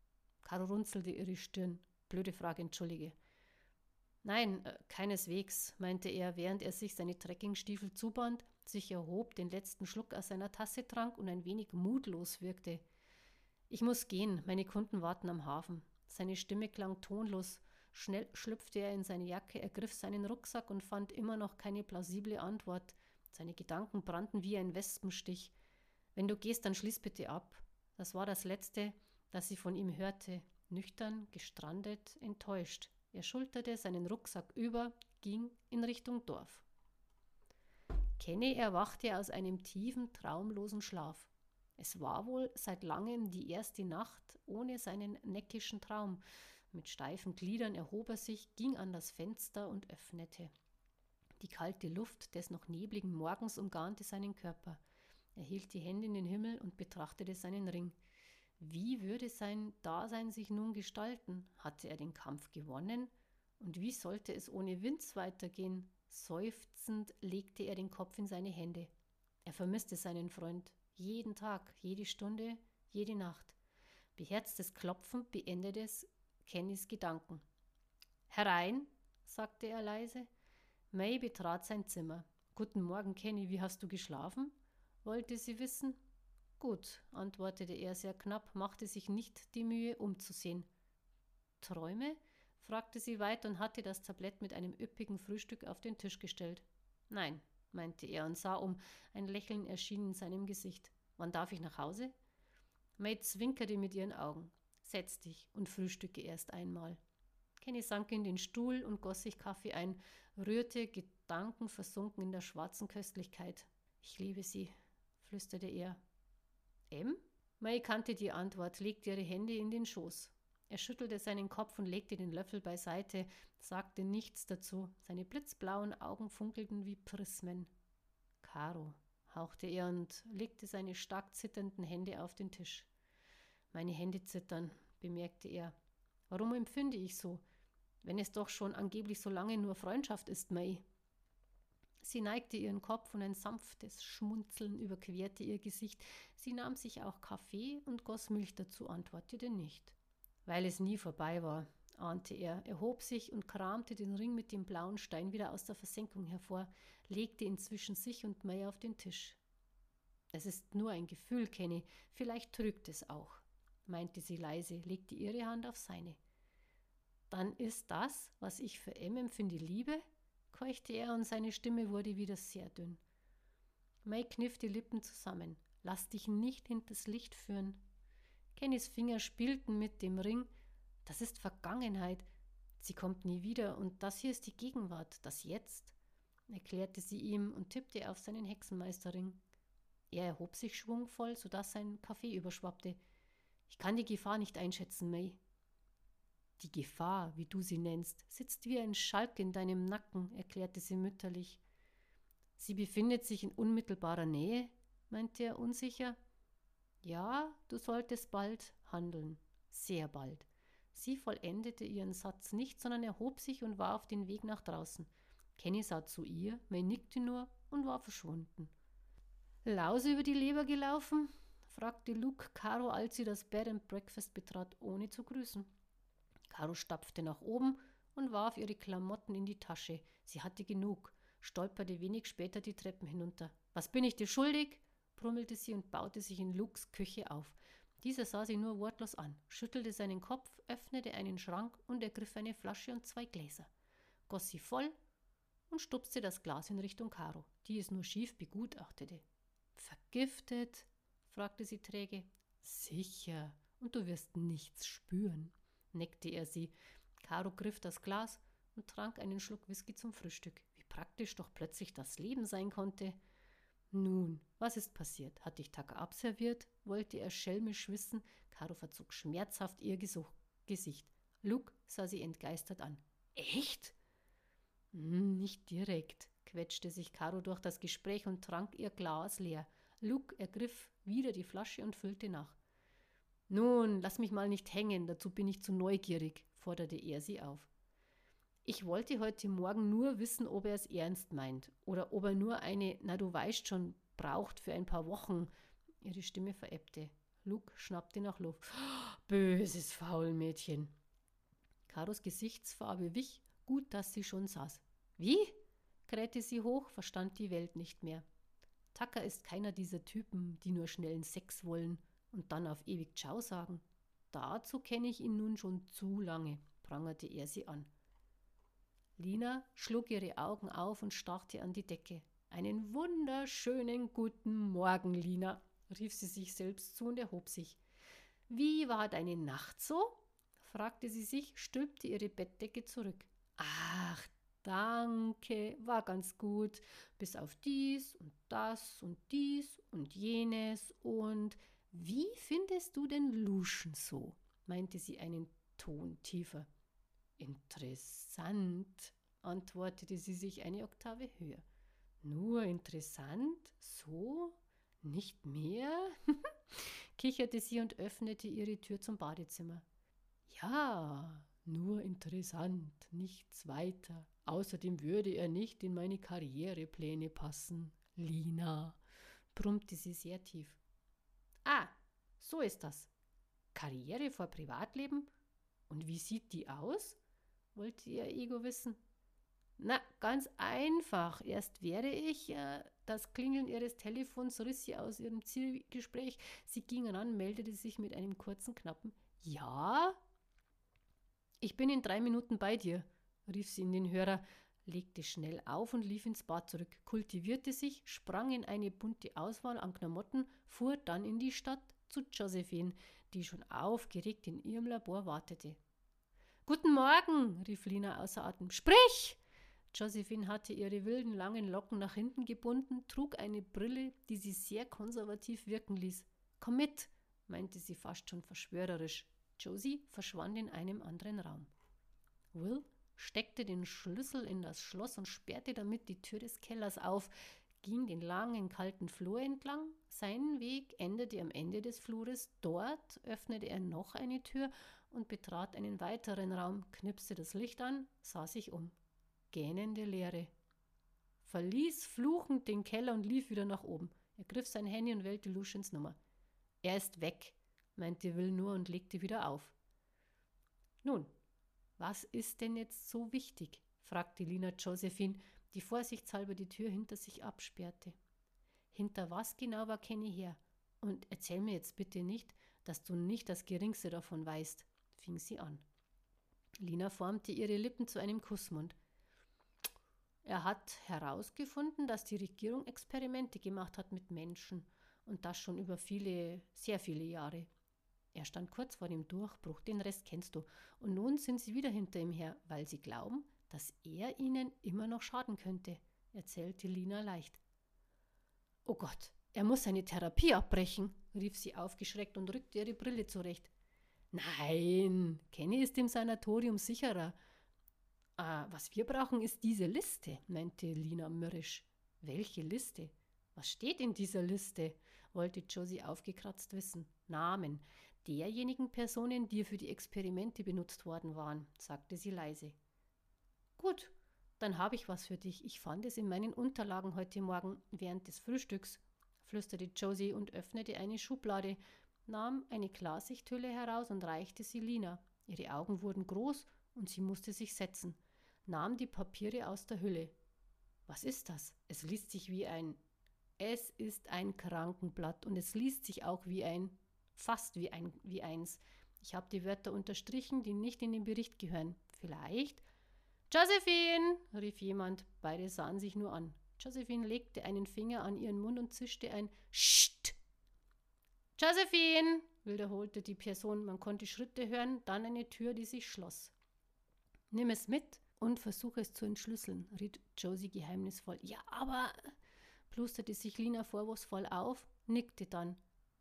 Caro runzelte ihre Stirn. Blöde Frage, entschuldige. Nein, äh, keineswegs, meinte er, während er sich seine Trekkingstiefel zuband, sich erhob, den letzten Schluck aus seiner Tasse trank und ein wenig mutlos wirkte. Ich muss gehen, meine Kunden warten am Hafen. Seine Stimme klang tonlos. Schnell schlüpfte er in seine Jacke, ergriff seinen Rucksack und fand immer noch keine plausible Antwort. Seine Gedanken brannten wie ein Wespenstich. Wenn du gehst, dann schließ bitte ab. Das war das Letzte, das sie von ihm hörte. Nüchtern, gestrandet, enttäuscht. Er schulterte seinen Rucksack über, ging in Richtung Dorf. Kenny erwachte aus einem tiefen, traumlosen Schlaf. Es war wohl seit langem die erste Nacht ohne seinen neckischen Traum. Mit steifen Gliedern erhob er sich, ging an das Fenster und öffnete. Die kalte Luft des noch nebligen Morgens umgarnte seinen Körper. Er hielt die Hände in den Himmel und betrachtete seinen Ring. Wie würde sein Dasein sich nun gestalten? Hatte er den Kampf gewonnen? Und wie sollte es ohne Vince weitergehen? Seufzend legte er den Kopf in seine Hände. Er vermisste seinen Freund. Jeden Tag, jede Stunde, jede Nacht. Beherztes Klopfen beendete es Kennys Gedanken. Herein, sagte er leise. May betrat sein Zimmer. Guten Morgen, Kenny, wie hast du geschlafen? wollte sie wissen. Gut, antwortete er sehr knapp, machte sich nicht die Mühe, umzusehen. Träume? fragte sie weiter und hatte das Tablett mit einem üppigen Frühstück auf den Tisch gestellt. Nein, meinte er und sah um. Ein Lächeln erschien in seinem Gesicht. Wann darf ich nach Hause? May zwinkerte mit ihren Augen. Setz dich und frühstücke erst einmal. Kenny sank in den Stuhl und goss sich Kaffee ein, rührte, Gedanken versunken in der schwarzen Köstlichkeit. Ich liebe sie, flüsterte er. M? May kannte die Antwort, legte ihre Hände in den Schoß. Er schüttelte seinen Kopf und legte den Löffel beiseite, sagte nichts dazu. Seine blitzblauen Augen funkelten wie Prismen. Caro, hauchte er und legte seine stark zitternden Hände auf den Tisch. Meine Hände zittern, bemerkte er. Warum empfinde ich so, wenn es doch schon angeblich so lange nur Freundschaft ist, May? Sie neigte ihren Kopf und ein sanftes Schmunzeln überquerte ihr Gesicht. Sie nahm sich auch Kaffee und goss Milch dazu, antwortete nicht. Weil es nie vorbei war, ahnte er, erhob sich und kramte den Ring mit dem blauen Stein wieder aus der Versenkung hervor, legte ihn zwischen sich und May auf den Tisch. Es ist nur ein Gefühl, Kenny, vielleicht trügt es auch, meinte sie leise, legte ihre Hand auf seine. Dann ist das, was ich für M empfinde, Liebe? keuchte er und seine Stimme wurde wieder sehr dünn. May kniff die Lippen zusammen. Lass dich nicht hinters Licht führen. Kennys Finger spielten mit dem Ring. Das ist Vergangenheit. Sie kommt nie wieder und das hier ist die Gegenwart, das Jetzt, erklärte sie ihm und tippte auf seinen Hexenmeisterring. Er erhob sich schwungvoll, sodass sein Kaffee überschwappte. Ich kann die Gefahr nicht einschätzen, May. Die Gefahr, wie du sie nennst, sitzt wie ein Schalk in deinem Nacken, erklärte sie mütterlich. Sie befindet sich in unmittelbarer Nähe, meinte er unsicher. Ja, du solltest bald handeln, sehr bald. Sie vollendete ihren Satz nicht, sondern erhob sich und war auf den Weg nach draußen. Kenny sah zu ihr, May nickte nur und war verschwunden. Lause über die Leber gelaufen? Fragte Luke Caro, als sie das Bed and Breakfast betrat, ohne zu grüßen. Caro stapfte nach oben und warf ihre Klamotten in die Tasche. Sie hatte genug, stolperte wenig später die Treppen hinunter. Was bin ich dir schuldig? brummelte sie und baute sich in Lukes Küche auf. Dieser sah sie nur wortlos an, schüttelte seinen Kopf, öffnete einen Schrank und ergriff eine Flasche und zwei Gläser, goss sie voll und stupste das Glas in Richtung Karo, die es nur schief begutachtete. Vergiftet? Fragte sie träge. Sicher, und du wirst nichts spüren, neckte er sie. Karo griff das Glas und trank einen Schluck Whisky zum Frühstück. Wie praktisch doch plötzlich das Leben sein konnte. Nun, was ist passiert? Hat dich Tucker abserviert? wollte er schelmisch wissen. Caro verzog schmerzhaft ihr Gesicht. Luke sah sie entgeistert an. Echt? Hm, nicht direkt, quetschte sich Caro durch das Gespräch und trank ihr Glas leer. Luke ergriff wieder die Flasche und füllte nach. Nun, lass mich mal nicht hängen, dazu bin ich zu neugierig, forderte er sie auf. Ich wollte heute Morgen nur wissen, ob er es ernst meint oder ob er nur eine, na du weißt schon, braucht für ein paar Wochen. Ihre Stimme verebbte. Luke schnappte nach Luft. Böses Faulmädchen. Karos Gesichtsfarbe wich, gut, dass sie schon saß. Wie? krähte sie hoch, verstand die Welt nicht mehr. Tucker ist keiner dieser Typen, die nur schnellen Sex wollen und dann auf ewig Ciao sagen. Dazu kenne ich ihn nun schon zu lange, prangerte er sie an. Lina schlug ihre Augen auf und starrte an die Decke. Einen wunderschönen guten Morgen, Lina, rief sie sich selbst zu und erhob sich. Wie war deine Nacht so? fragte sie sich, stülpte ihre Bettdecke zurück. Ach, danke, war ganz gut, bis auf dies und das und dies und jenes und wie findest du den Luschen so? meinte sie einen Ton tiefer. Interessant, antwortete sie sich eine Oktave höher. Nur interessant? So? Nicht mehr? kicherte sie und öffnete ihre Tür zum Badezimmer. Ja, nur interessant, nichts weiter. Außerdem würde er nicht in meine Karrierepläne passen. Lina, brummte sie sehr tief. Ah, so ist das. Karriere vor Privatleben? Und wie sieht die aus? wollte ihr Ego wissen. Na, ganz einfach. Erst werde ich, äh, das Klingeln ihres Telefons riss sie aus ihrem Zielgespräch. Sie ging ran, meldete sich mit einem kurzen, knappen Ja. Ich bin in drei Minuten bei dir, rief sie in den Hörer, legte schnell auf und lief ins Bad zurück, kultivierte sich, sprang in eine bunte Auswahl an Klamotten, fuhr dann in die Stadt zu Josephine, die schon aufgeregt in ihrem Labor wartete. Guten Morgen, rief Lina außer Atem. Sprich! Josephine hatte ihre wilden langen Locken nach hinten gebunden, trug eine Brille, die sie sehr konservativ wirken ließ. Komm mit, meinte sie fast schon verschwörerisch. Josie verschwand in einem anderen Raum. Will steckte den Schlüssel in das Schloss und sperrte damit die Tür des Kellers auf, ging den langen, kalten Flur entlang. Sein Weg endete am Ende des Flures. Dort öffnete er noch eine Tür und betrat einen weiteren Raum, knipste das Licht an, sah sich um. Gähnende Leere. Verließ fluchend den Keller und lief wieder nach oben. Er griff sein Handy und wählte Luciens Nummer. Er ist weg, meinte Will nur und legte wieder auf. Nun, was ist denn jetzt so wichtig? fragte Lina Josephine, die vorsichtshalber die Tür hinter sich absperrte. Hinter was genau war Kenny her? Und erzähl mir jetzt bitte nicht, dass du nicht das Geringste davon weißt fing sie an. Lina formte ihre Lippen zu einem Kussmund. Er hat herausgefunden, dass die Regierung Experimente gemacht hat mit Menschen und das schon über viele, sehr viele Jahre. Er stand kurz vor dem Durchbruch, den Rest kennst du, und nun sind sie wieder hinter ihm her, weil sie glauben, dass er ihnen immer noch schaden könnte, erzählte Lina leicht. Oh Gott, er muss seine Therapie abbrechen, rief sie aufgeschreckt und rückte ihre Brille zurecht. Nein, Kenny ist im Sanatorium sicherer. Ah, was wir brauchen, ist diese Liste, meinte Lina mürrisch. Welche Liste? Was steht in dieser Liste? wollte Josie aufgekratzt wissen. Namen derjenigen Personen, die für die Experimente benutzt worden waren, sagte sie leise. Gut, dann habe ich was für dich. Ich fand es in meinen Unterlagen heute Morgen während des Frühstücks, flüsterte Josie und öffnete eine Schublade, nahm eine Klarsichthülle heraus und reichte sie Lina. Ihre Augen wurden groß und sie musste sich setzen, nahm die Papiere aus der Hülle. Was ist das? Es liest sich wie ein. Es ist ein Krankenblatt und es liest sich auch wie ein, fast wie ein, wie eins. Ich habe die Wörter unterstrichen, die nicht in den Bericht gehören. Vielleicht. Josephine! rief jemand. Beide sahen sich nur an. Josephine legte einen Finger an ihren Mund und zischte ein Scht. Josephine! wiederholte die Person. Man konnte Schritte hören, dann eine Tür, die sich schloss. Nimm es mit und versuche es zu entschlüsseln, riet Josie geheimnisvoll. Ja, aber, plusterte sich Lina vorwurfsvoll auf, nickte dann.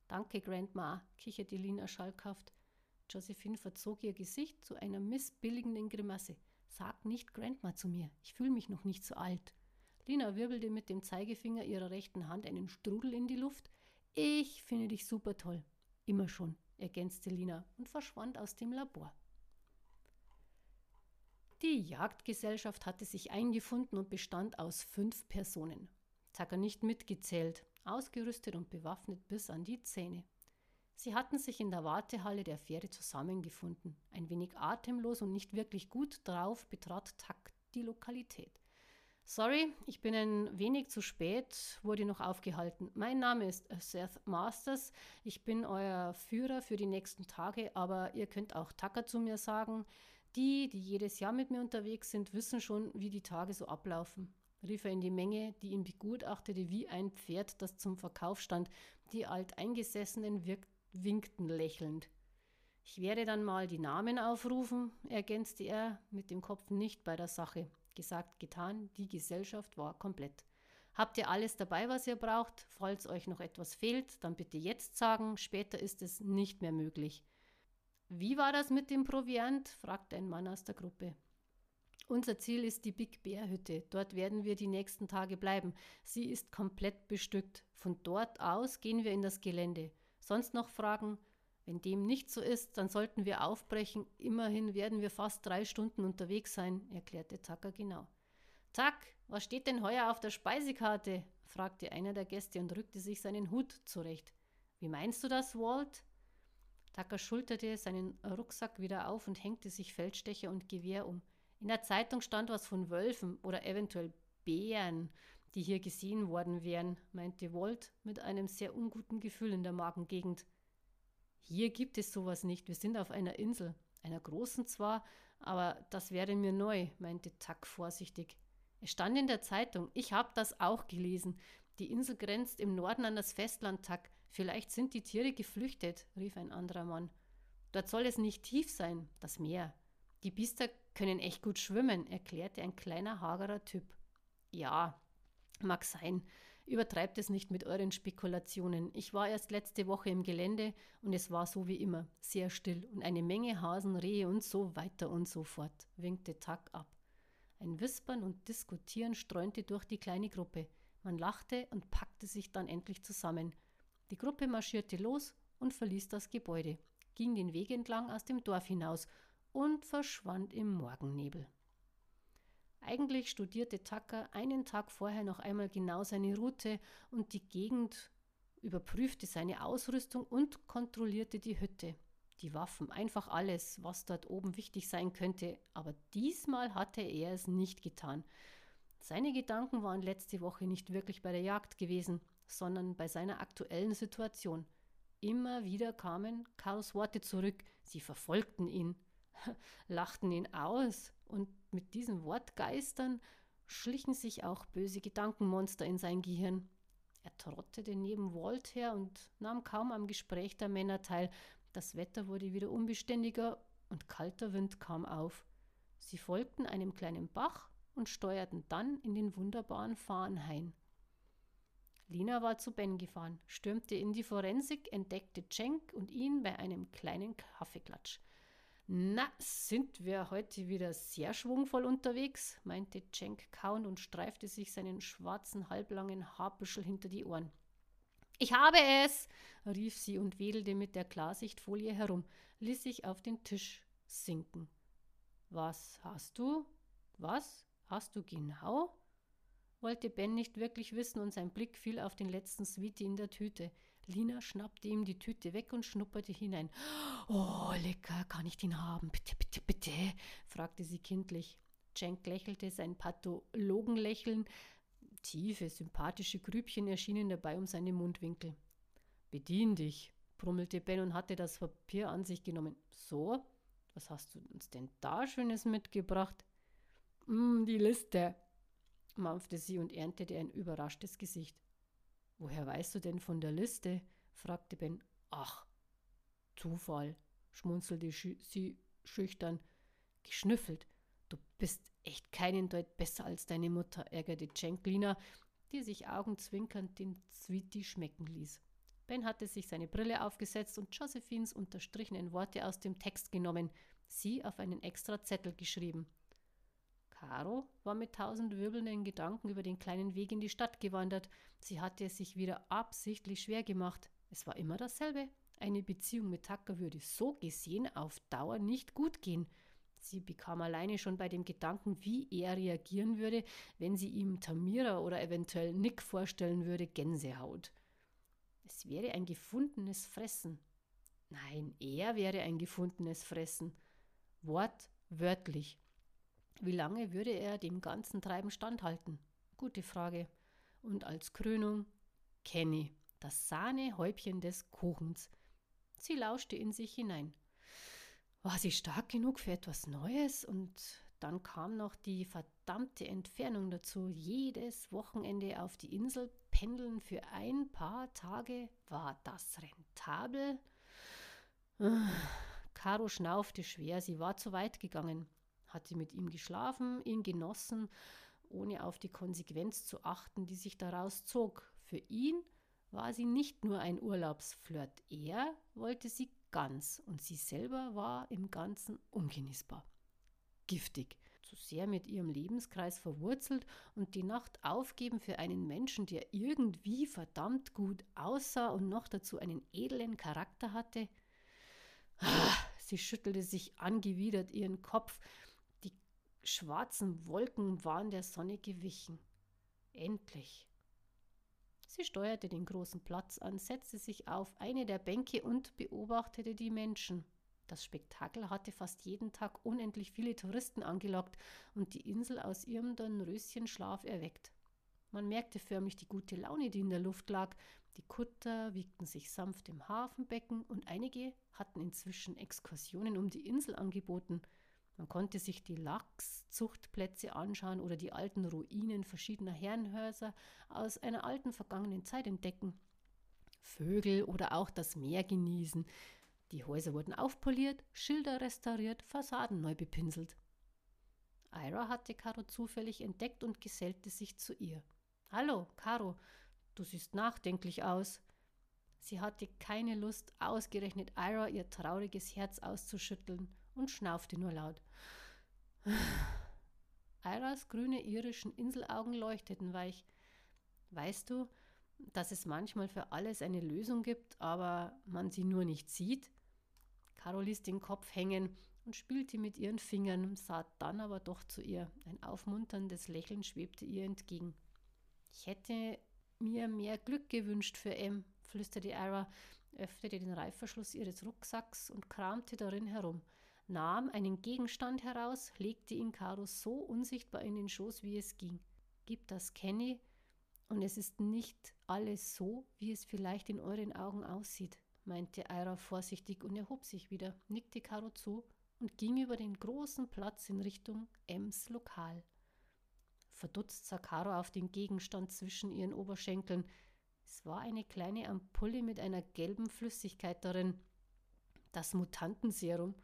Danke, Grandma, kicherte Lina schalkhaft. Josephine verzog ihr Gesicht zu einer missbilligenden Grimasse. Sag nicht Grandma zu mir, ich fühle mich noch nicht so alt. Lina wirbelte mit dem Zeigefinger ihrer rechten Hand einen Strudel in die Luft. Ich finde dich super toll. Immer schon, ergänzte Lina und verschwand aus dem Labor. Die Jagdgesellschaft hatte sich eingefunden und bestand aus fünf Personen. Tucker nicht mitgezählt, ausgerüstet und bewaffnet bis an die Zähne. Sie hatten sich in der Wartehalle der Fähre zusammengefunden. Ein wenig atemlos und nicht wirklich gut drauf betrat Tuck die Lokalität. Sorry, ich bin ein wenig zu spät, wurde noch aufgehalten. Mein Name ist Seth Masters. Ich bin euer Führer für die nächsten Tage, aber ihr könnt auch Tucker zu mir sagen. Die, die jedes Jahr mit mir unterwegs sind, wissen schon, wie die Tage so ablaufen, rief er in die Menge, die ihn begutachtete wie ein Pferd, das zum Verkauf stand. Die Alteingesessenen winkten lächelnd. Ich werde dann mal die Namen aufrufen, ergänzte er, mit dem Kopf nicht bei der Sache. Gesagt, getan, die Gesellschaft war komplett. Habt ihr alles dabei, was ihr braucht? Falls euch noch etwas fehlt, dann bitte jetzt sagen, später ist es nicht mehr möglich. Wie war das mit dem Proviant? fragte ein Mann aus der Gruppe. Unser Ziel ist die Big Bear Hütte. Dort werden wir die nächsten Tage bleiben. Sie ist komplett bestückt. Von dort aus gehen wir in das Gelände. Sonst noch Fragen? Wenn dem nicht so ist, dann sollten wir aufbrechen. Immerhin werden wir fast drei Stunden unterwegs sein, erklärte Tucker genau. Tuck, was steht denn heuer auf der Speisekarte? fragte einer der Gäste und rückte sich seinen Hut zurecht. Wie meinst du das, Walt? Tucker schulterte seinen Rucksack wieder auf und hängte sich Feldstecher und Gewehr um. In der Zeitung stand was von Wölfen oder eventuell Bären, die hier gesehen worden wären, meinte Walt mit einem sehr unguten Gefühl in der Magengegend. Hier gibt es sowas nicht, wir sind auf einer Insel, einer großen zwar, aber das wäre mir neu, meinte Tuck vorsichtig. Es stand in der Zeitung, ich habe das auch gelesen. Die Insel grenzt im Norden an das Festland, Tuck. Vielleicht sind die Tiere geflüchtet, rief ein anderer Mann. Dort soll es nicht tief sein, das Meer. Die Biester können echt gut schwimmen, erklärte ein kleiner, hagerer Typ. Ja, mag sein. Übertreibt es nicht mit euren Spekulationen. Ich war erst letzte Woche im Gelände und es war so wie immer, sehr still und eine Menge Hasen, Rehe und so weiter und so fort, winkte Tuck ab. Ein Wispern und Diskutieren streunte durch die kleine Gruppe. Man lachte und packte sich dann endlich zusammen. Die Gruppe marschierte los und verließ das Gebäude, ging den Weg entlang aus dem Dorf hinaus und verschwand im Morgennebel. Eigentlich studierte Tucker einen Tag vorher noch einmal genau seine Route und die Gegend, überprüfte seine Ausrüstung und kontrollierte die Hütte, die Waffen, einfach alles, was dort oben wichtig sein könnte, aber diesmal hatte er es nicht getan. Seine Gedanken waren letzte Woche nicht wirklich bei der Jagd gewesen, sondern bei seiner aktuellen Situation. Immer wieder kamen Karls Worte zurück, sie verfolgten ihn, lachten ihn aus, und mit diesen Wortgeistern schlichen sich auch böse Gedankenmonster in sein Gehirn. Er trottete neben Walt her und nahm kaum am Gespräch der Männer teil. Das Wetter wurde wieder unbeständiger und kalter Wind kam auf. Sie folgten einem kleinen Bach und steuerten dann in den wunderbaren Farnhain. Lina war zu Ben gefahren, stürmte in die Forensik, entdeckte Cenk und ihn bei einem kleinen Kaffeeklatsch. Na, sind wir heute wieder sehr schwungvoll unterwegs, meinte Cenk kauend und streifte sich seinen schwarzen, halblangen Haarbüschel hinter die Ohren. Ich habe es, rief sie und wedelte mit der Klarsichtfolie herum, ließ sich auf den Tisch sinken. Was hast du? Was hast du genau? wollte Ben nicht wirklich wissen und sein Blick fiel auf den letzten Sweetie in der Tüte. Lina schnappte ihm die Tüte weg und schnupperte hinein. Oh, lecker, kann ich den haben? Bitte, bitte, bitte? fragte sie kindlich. Cenk lächelte sein Pathologenlächeln. Tiefe, sympathische Grübchen erschienen dabei um seine Mundwinkel. Bedien dich, brummelte Ben und hatte das Papier an sich genommen. So, was hast du uns denn da Schönes mitgebracht? Mm, die Liste, mampfte sie und erntete ein überraschtes Gesicht. Woher weißt du denn von der Liste? fragte Ben. Ach, Zufall, schmunzelte sie schüchtern. Geschnüffelt. Du bist echt keinen Deut besser als deine Mutter, ärgerte Jenklina, die sich augenzwinkernd den Sweetie schmecken ließ. Ben hatte sich seine Brille aufgesetzt und Josephines unterstrichenen Worte aus dem Text genommen, sie auf einen extra Zettel geschrieben. Caro war mit tausend wirbelnden Gedanken über den kleinen Weg in die Stadt gewandert. Sie hatte es sich wieder absichtlich schwer gemacht. Es war immer dasselbe. Eine Beziehung mit Tucker würde so gesehen auf Dauer nicht gut gehen. Sie bekam alleine schon bei dem Gedanken, wie er reagieren würde, wenn sie ihm Tamira oder eventuell Nick vorstellen würde, Gänsehaut. Es wäre ein gefundenes Fressen. Nein, er wäre ein gefundenes Fressen. Wortwörtlich. Wie lange würde er dem ganzen Treiben standhalten? Gute Frage. Und als Krönung Kenny, das Sahnehäubchen des Kuchens. Sie lauschte in sich hinein. War sie stark genug für etwas Neues? Und dann kam noch die verdammte Entfernung dazu. Jedes Wochenende auf die Insel pendeln für ein paar Tage. War das rentabel? Caro schnaufte schwer, sie war zu weit gegangen hatte mit ihm geschlafen, ihn genossen, ohne auf die Konsequenz zu achten, die sich daraus zog. Für ihn war sie nicht nur ein Urlaubsflirt, er wollte sie ganz und sie selber war im Ganzen ungenießbar. Giftig, zu sehr mit ihrem Lebenskreis verwurzelt und die Nacht aufgeben für einen Menschen, der irgendwie verdammt gut aussah und noch dazu einen edlen Charakter hatte. Ah, sie schüttelte sich angewidert ihren Kopf, schwarzen Wolken waren der Sonne gewichen. Endlich. Sie steuerte den großen Platz an, setzte sich auf eine der Bänke und beobachtete die Menschen. Das Spektakel hatte fast jeden Tag unendlich viele Touristen angelockt und die Insel aus ihrem Dornröschenschlaf erweckt. Man merkte förmlich die gute Laune, die in der Luft lag. Die Kutter wiegten sich sanft im Hafenbecken und einige hatten inzwischen Exkursionen um die Insel angeboten – man konnte sich die Lachszuchtplätze anschauen oder die alten Ruinen verschiedener Herrenhäuser aus einer alten vergangenen Zeit entdecken. Vögel oder auch das Meer genießen. Die Häuser wurden aufpoliert, Schilder restauriert, Fassaden neu bepinselt. Ira hatte Caro zufällig entdeckt und gesellte sich zu ihr. Hallo, Caro, du siehst nachdenklich aus. Sie hatte keine Lust, ausgerechnet Ira ihr trauriges Herz auszuschütteln und schnaufte nur laut. Iras grüne irischen Inselaugen leuchteten weich. Weißt du, dass es manchmal für alles eine Lösung gibt, aber man sie nur nicht sieht? Caro ließ den Kopf hängen und spielte mit ihren Fingern, sah dann aber doch zu ihr. Ein aufmunterndes Lächeln schwebte ihr entgegen. Ich hätte mir mehr Glück gewünscht für M, flüsterte Ira, öffnete den Reifverschluss ihres Rucksacks und kramte darin herum nahm einen Gegenstand heraus, legte ihn Caro so unsichtbar in den Schoß, wie es ging. Gib das Kenny, und es ist nicht alles so, wie es vielleicht in euren Augen aussieht, meinte Ira vorsichtig und erhob sich wieder, nickte Caro zu und ging über den großen Platz in Richtung Ems Lokal. Verdutzt sah Caro auf den Gegenstand zwischen ihren Oberschenkeln. Es war eine kleine Ampulle mit einer gelben Flüssigkeit darin. Das Mutantenserum.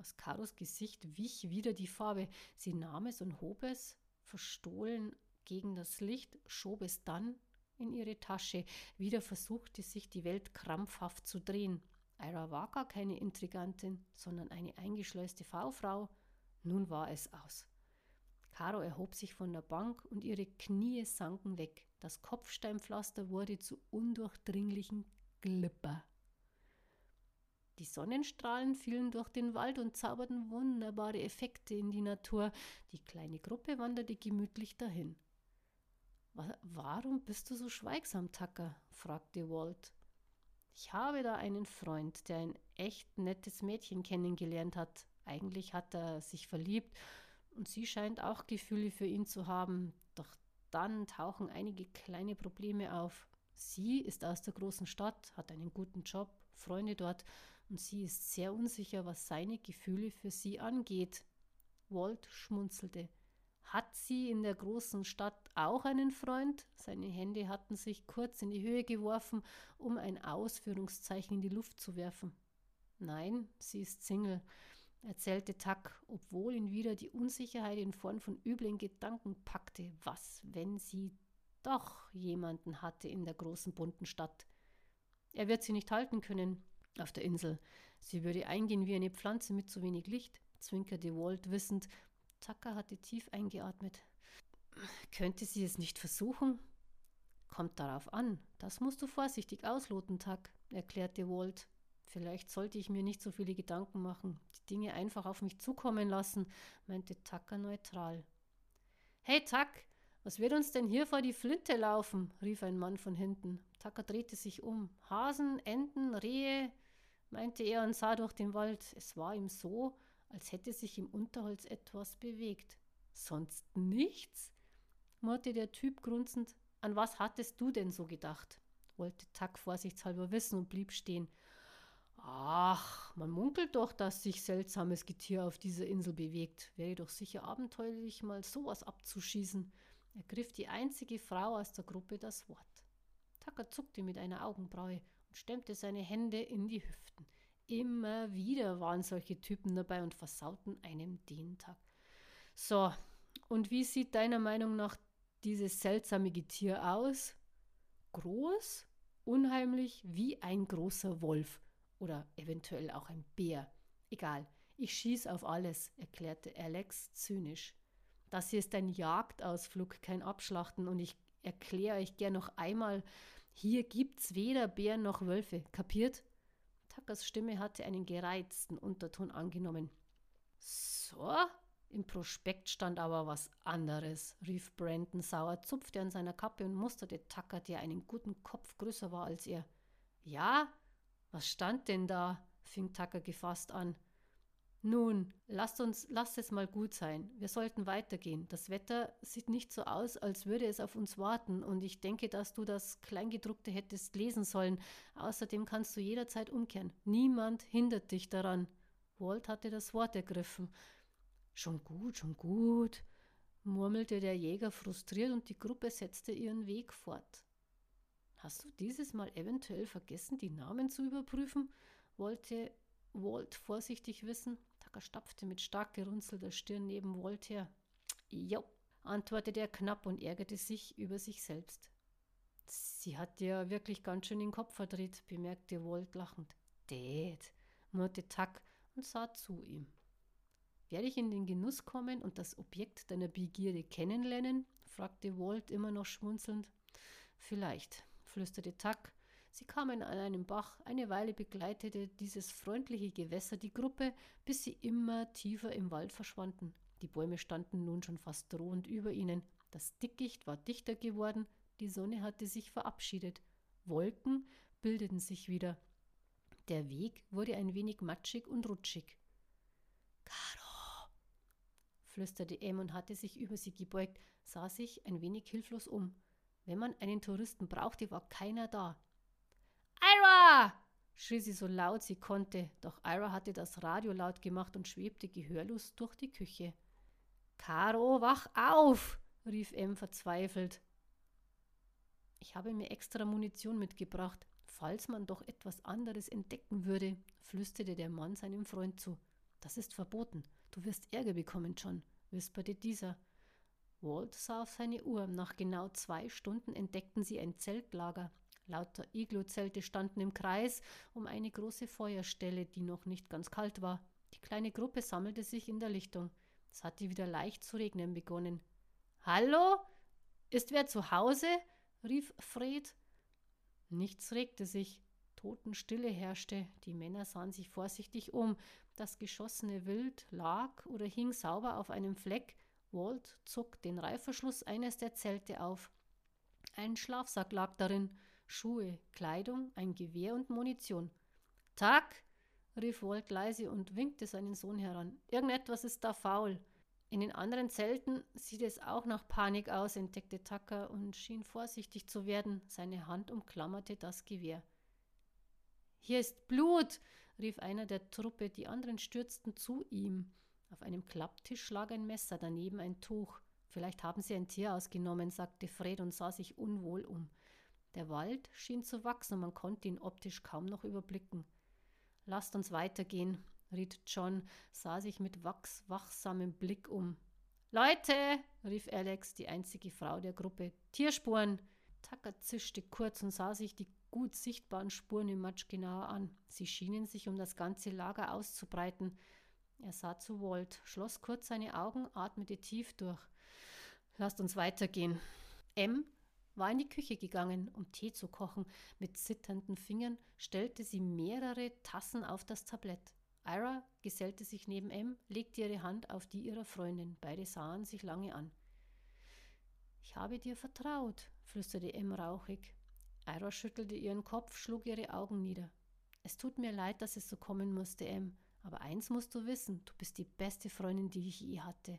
Aus Karos Gesicht wich wieder die Farbe. Sie nahm es und hob es, verstohlen gegen das Licht, schob es dann in ihre Tasche. Wieder versuchte sich die Welt krampfhaft zu drehen. Ira war gar keine Intrigantin, sondern eine eingeschleuste V-Frau. Nun war es aus. Caro erhob sich von der Bank und ihre Knie sanken weg. Das Kopfsteinpflaster wurde zu undurchdringlichen Glipper. Die Sonnenstrahlen fielen durch den Wald und zauberten wunderbare Effekte in die Natur. Die kleine Gruppe wanderte gemütlich dahin. Warum bist du so schweigsam, Tucker? fragte Walt. Ich habe da einen Freund, der ein echt nettes Mädchen kennengelernt hat. Eigentlich hat er sich verliebt und sie scheint auch Gefühle für ihn zu haben. Doch dann tauchen einige kleine Probleme auf. Sie ist aus der großen Stadt, hat einen guten Job, Freunde dort und sie ist sehr unsicher, was seine Gefühle für sie angeht. Walt schmunzelte. Hat sie in der großen Stadt auch einen Freund? Seine Hände hatten sich kurz in die Höhe geworfen, um ein Ausführungszeichen in die Luft zu werfen. Nein, sie ist Single, erzählte Tuck, obwohl ihn wieder die Unsicherheit in Form von üblen Gedanken packte. Was, wenn sie doch jemanden hatte in der großen bunten Stadt? Er wird sie nicht halten können auf der Insel. Sie würde eingehen wie eine Pflanze mit zu wenig Licht, zwinkerte Walt wissend, Tucker hatte tief eingeatmet. Könnte sie es nicht versuchen? Kommt darauf an. Das musst du vorsichtig ausloten, Tuck, erklärte Walt. Vielleicht sollte ich mir nicht so viele Gedanken machen, die Dinge einfach auf mich zukommen lassen, meinte Tucker neutral. Hey, Tuck, was wird uns denn hier vor die Flinte laufen? rief ein Mann von hinten. Tucker drehte sich um. Hasen, Enten, Rehe, meinte er und sah durch den Wald. Es war ihm so, als hätte sich im Unterholz etwas bewegt. Sonst nichts? murrte der Typ grunzend. An was hattest du denn so gedacht? wollte Tack vorsichtshalber wissen und blieb stehen. Ach, man munkelt doch, dass sich seltsames Getier auf dieser Insel bewegt. Wäre doch sicher abenteuerlich, mal sowas abzuschießen. Ergriff die einzige Frau aus der Gruppe das Wort. Tacker zuckte mit einer Augenbraue und stemmte seine Hände in die Hüften. Immer wieder waren solche Typen dabei und versauten einem den Tag. So, und wie sieht deiner Meinung nach dieses seltsame Getier aus? Groß, unheimlich, wie ein großer Wolf oder eventuell auch ein Bär. Egal, ich schieß auf alles, erklärte Alex zynisch. Das hier ist ein Jagdausflug, kein Abschlachten und ich erkläre euch gern noch einmal, hier gibt's weder Bären noch Wölfe, kapiert? Tuckers Stimme hatte einen gereizten Unterton angenommen. So? Im Prospekt stand aber was anderes, rief Brandon sauer, zupfte an seiner Kappe und musterte Tucker, der einen guten Kopf größer war als er. Ja? Was stand denn da? fing Tucker gefasst an. Nun, lasst uns, lasst es mal gut sein. Wir sollten weitergehen. Das Wetter sieht nicht so aus, als würde es auf uns warten, und ich denke, dass du das Kleingedruckte hättest lesen sollen. Außerdem kannst du jederzeit umkehren. Niemand hindert dich daran. Walt hatte das Wort ergriffen. Schon gut, schon gut, murmelte der Jäger frustriert, und die Gruppe setzte ihren Weg fort. Hast du dieses Mal eventuell vergessen, die Namen zu überprüfen? wollte Walt vorsichtig wissen. Tucker stapfte mit stark gerunzelter Stirn neben her. Jo, antwortete er knapp und ärgerte sich über sich selbst. Sie hat ja wirklich ganz schön den Kopf verdreht, bemerkte Walt lachend. Dad, murrte Tuck und sah zu ihm. Werde ich in den Genuss kommen und das Objekt deiner Begierde kennenlernen? fragte Walt immer noch schmunzelnd. Vielleicht, flüsterte Tuck Sie kamen an einem Bach, eine Weile begleitete dieses freundliche Gewässer die Gruppe, bis sie immer tiefer im Wald verschwanden. Die Bäume standen nun schon fast drohend über ihnen. Das Dickicht war dichter geworden, die Sonne hatte sich verabschiedet. Wolken bildeten sich wieder. Der Weg wurde ein wenig matschig und rutschig. Caro, flüsterte Em und hatte sich über sie gebeugt, sah sich ein wenig hilflos um. Wenn man einen Touristen brauchte, war keiner da. Schrie sie so laut sie konnte, doch Ira hatte das Radio laut gemacht und schwebte gehörlos durch die Küche. Caro, wach auf! rief Em verzweifelt. Ich habe mir extra Munition mitgebracht, falls man doch etwas anderes entdecken würde, flüsterte der Mann seinem Freund zu. Das ist verboten. Du wirst Ärger bekommen, John, wisperte dieser. Walt sah auf seine Uhr. Nach genau zwei Stunden entdeckten sie ein Zeltlager, Lauter Iglu-Zelte standen im Kreis um eine große Feuerstelle, die noch nicht ganz kalt war. Die kleine Gruppe sammelte sich in der Lichtung. Es hatte wieder leicht zu regnen begonnen. Hallo? Ist wer zu Hause? rief Fred. Nichts regte sich. Totenstille herrschte. Die Männer sahen sich vorsichtig um. Das geschossene Wild lag oder hing sauber auf einem Fleck. Walt zog den Reifverschluss eines der Zelte auf. Ein Schlafsack lag darin, Schuhe, Kleidung, ein Gewehr und Munition. Tag, rief Walt leise und winkte seinen Sohn heran. Irgendetwas ist da faul. In den anderen Zelten sieht es auch nach Panik aus, entdeckte Tucker und schien vorsichtig zu werden. Seine Hand umklammerte das Gewehr. Hier ist Blut, rief einer der Truppe, die anderen stürzten zu ihm. Auf einem Klapptisch lag ein Messer, daneben ein Tuch. Vielleicht haben sie ein Tier ausgenommen, sagte Fred und sah sich unwohl um. Der Wald schien zu wachsen und man konnte ihn optisch kaum noch überblicken. Lasst uns weitergehen, riet John, sah sich mit wachs wachsamem Blick um. Leute, rief Alex, die einzige Frau der Gruppe. Tierspuren! Tucker zischte kurz und sah sich die gut sichtbaren Spuren im Matsch genauer an. Sie schienen sich um das ganze Lager auszubreiten. Er sah zu Walt, schloss kurz seine Augen, atmete tief durch. Lasst uns weitergehen. M war in die Küche gegangen, um Tee zu kochen. Mit zitternden Fingern stellte sie mehrere Tassen auf das Tablett. Ira gesellte sich neben M, legte ihre Hand auf die ihrer Freundin. Beide sahen sich lange an. Ich habe dir vertraut, flüsterte M rauchig. Ira schüttelte ihren Kopf, schlug ihre Augen nieder. Es tut mir leid, dass es so kommen musste, M, aber eins musst du wissen, du bist die beste Freundin, die ich je hatte.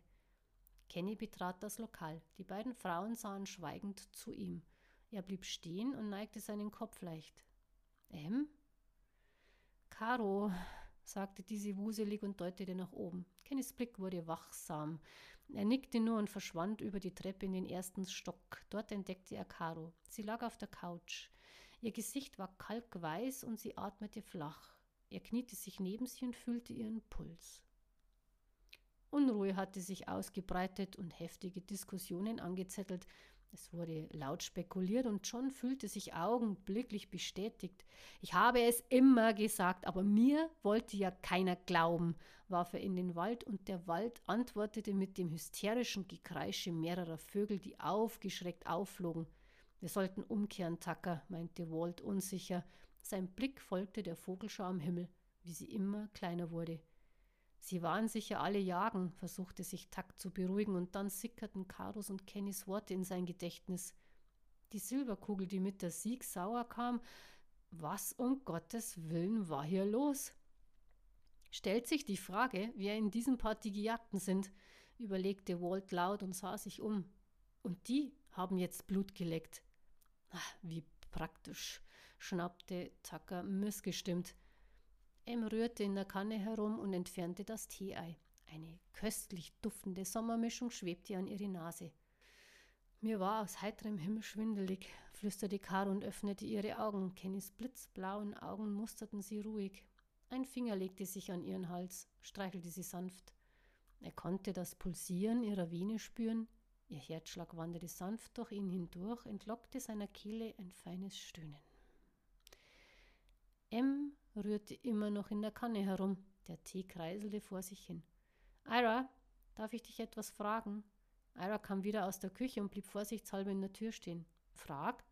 Kenny betrat das Lokal. Die beiden Frauen sahen schweigend zu ihm. Er blieb stehen und neigte seinen Kopf leicht. M? Caro, sagte diese wuselig und deutete nach oben. Kennys Blick wurde wachsam. Er nickte nur und verschwand über die Treppe in den ersten Stock. Dort entdeckte er Caro. Sie lag auf der Couch. Ihr Gesicht war kalkweiß und sie atmete flach. Er kniete sich neben sie und fühlte ihren Puls. Unruhe hatte sich ausgebreitet und heftige Diskussionen angezettelt. Es wurde laut spekuliert und John fühlte sich augenblicklich bestätigt. Ich habe es immer gesagt, aber mir wollte ja keiner glauben, warf er in den Wald und der Wald antwortete mit dem hysterischen Gekreische mehrerer Vögel, die aufgeschreckt aufflogen. Wir sollten umkehren, Tucker, meinte Walt unsicher. Sein Blick folgte der Vogelschau am Himmel, wie sie immer kleiner wurde. Sie waren sicher alle jagen, versuchte sich Takt zu beruhigen, und dann sickerten Karos und Kennys Worte in sein Gedächtnis. Die Silberkugel, die mit der Sieg sauer kam, was um Gottes Willen war hier los? Stellt sich die Frage, wer in diesem Party Gejagten sind, überlegte Walt laut und sah sich um. Und die haben jetzt Blut geleckt. Ach, wie praktisch, schnappte Tucker missgestimmt. M rührte in der Kanne herum und entfernte das Teeei. Eine köstlich duftende Sommermischung schwebte an ihre Nase. Mir war aus heiterem Himmel schwindelig, flüsterte Caro und öffnete ihre Augen. Kennys blitzblauen Augen musterten sie ruhig. Ein Finger legte sich an ihren Hals, streichelte sie sanft. Er konnte das Pulsieren ihrer Vene spüren. Ihr Herzschlag wanderte sanft durch ihn hindurch, entlockte seiner Kehle ein feines Stöhnen. M rührte immer noch in der Kanne herum. Der Tee kreiselte vor sich hin. Ira, darf ich dich etwas fragen? Ira kam wieder aus der Küche und blieb vorsichtshalber in der Tür stehen. Frag?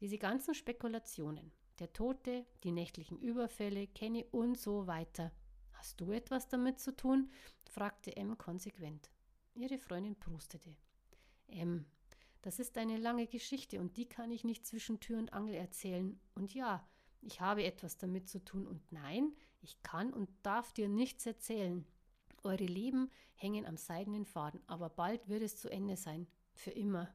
Diese ganzen Spekulationen, der Tote, die nächtlichen Überfälle, Kenny und so weiter. Hast du etwas damit zu tun? fragte M konsequent. Ihre Freundin prustete. M, das ist eine lange Geschichte und die kann ich nicht zwischen Tür und Angel erzählen. Und ja, ich habe etwas damit zu tun und nein, ich kann und darf dir nichts erzählen. Eure Leben hängen am seidenen Faden, aber bald wird es zu Ende sein. Für immer.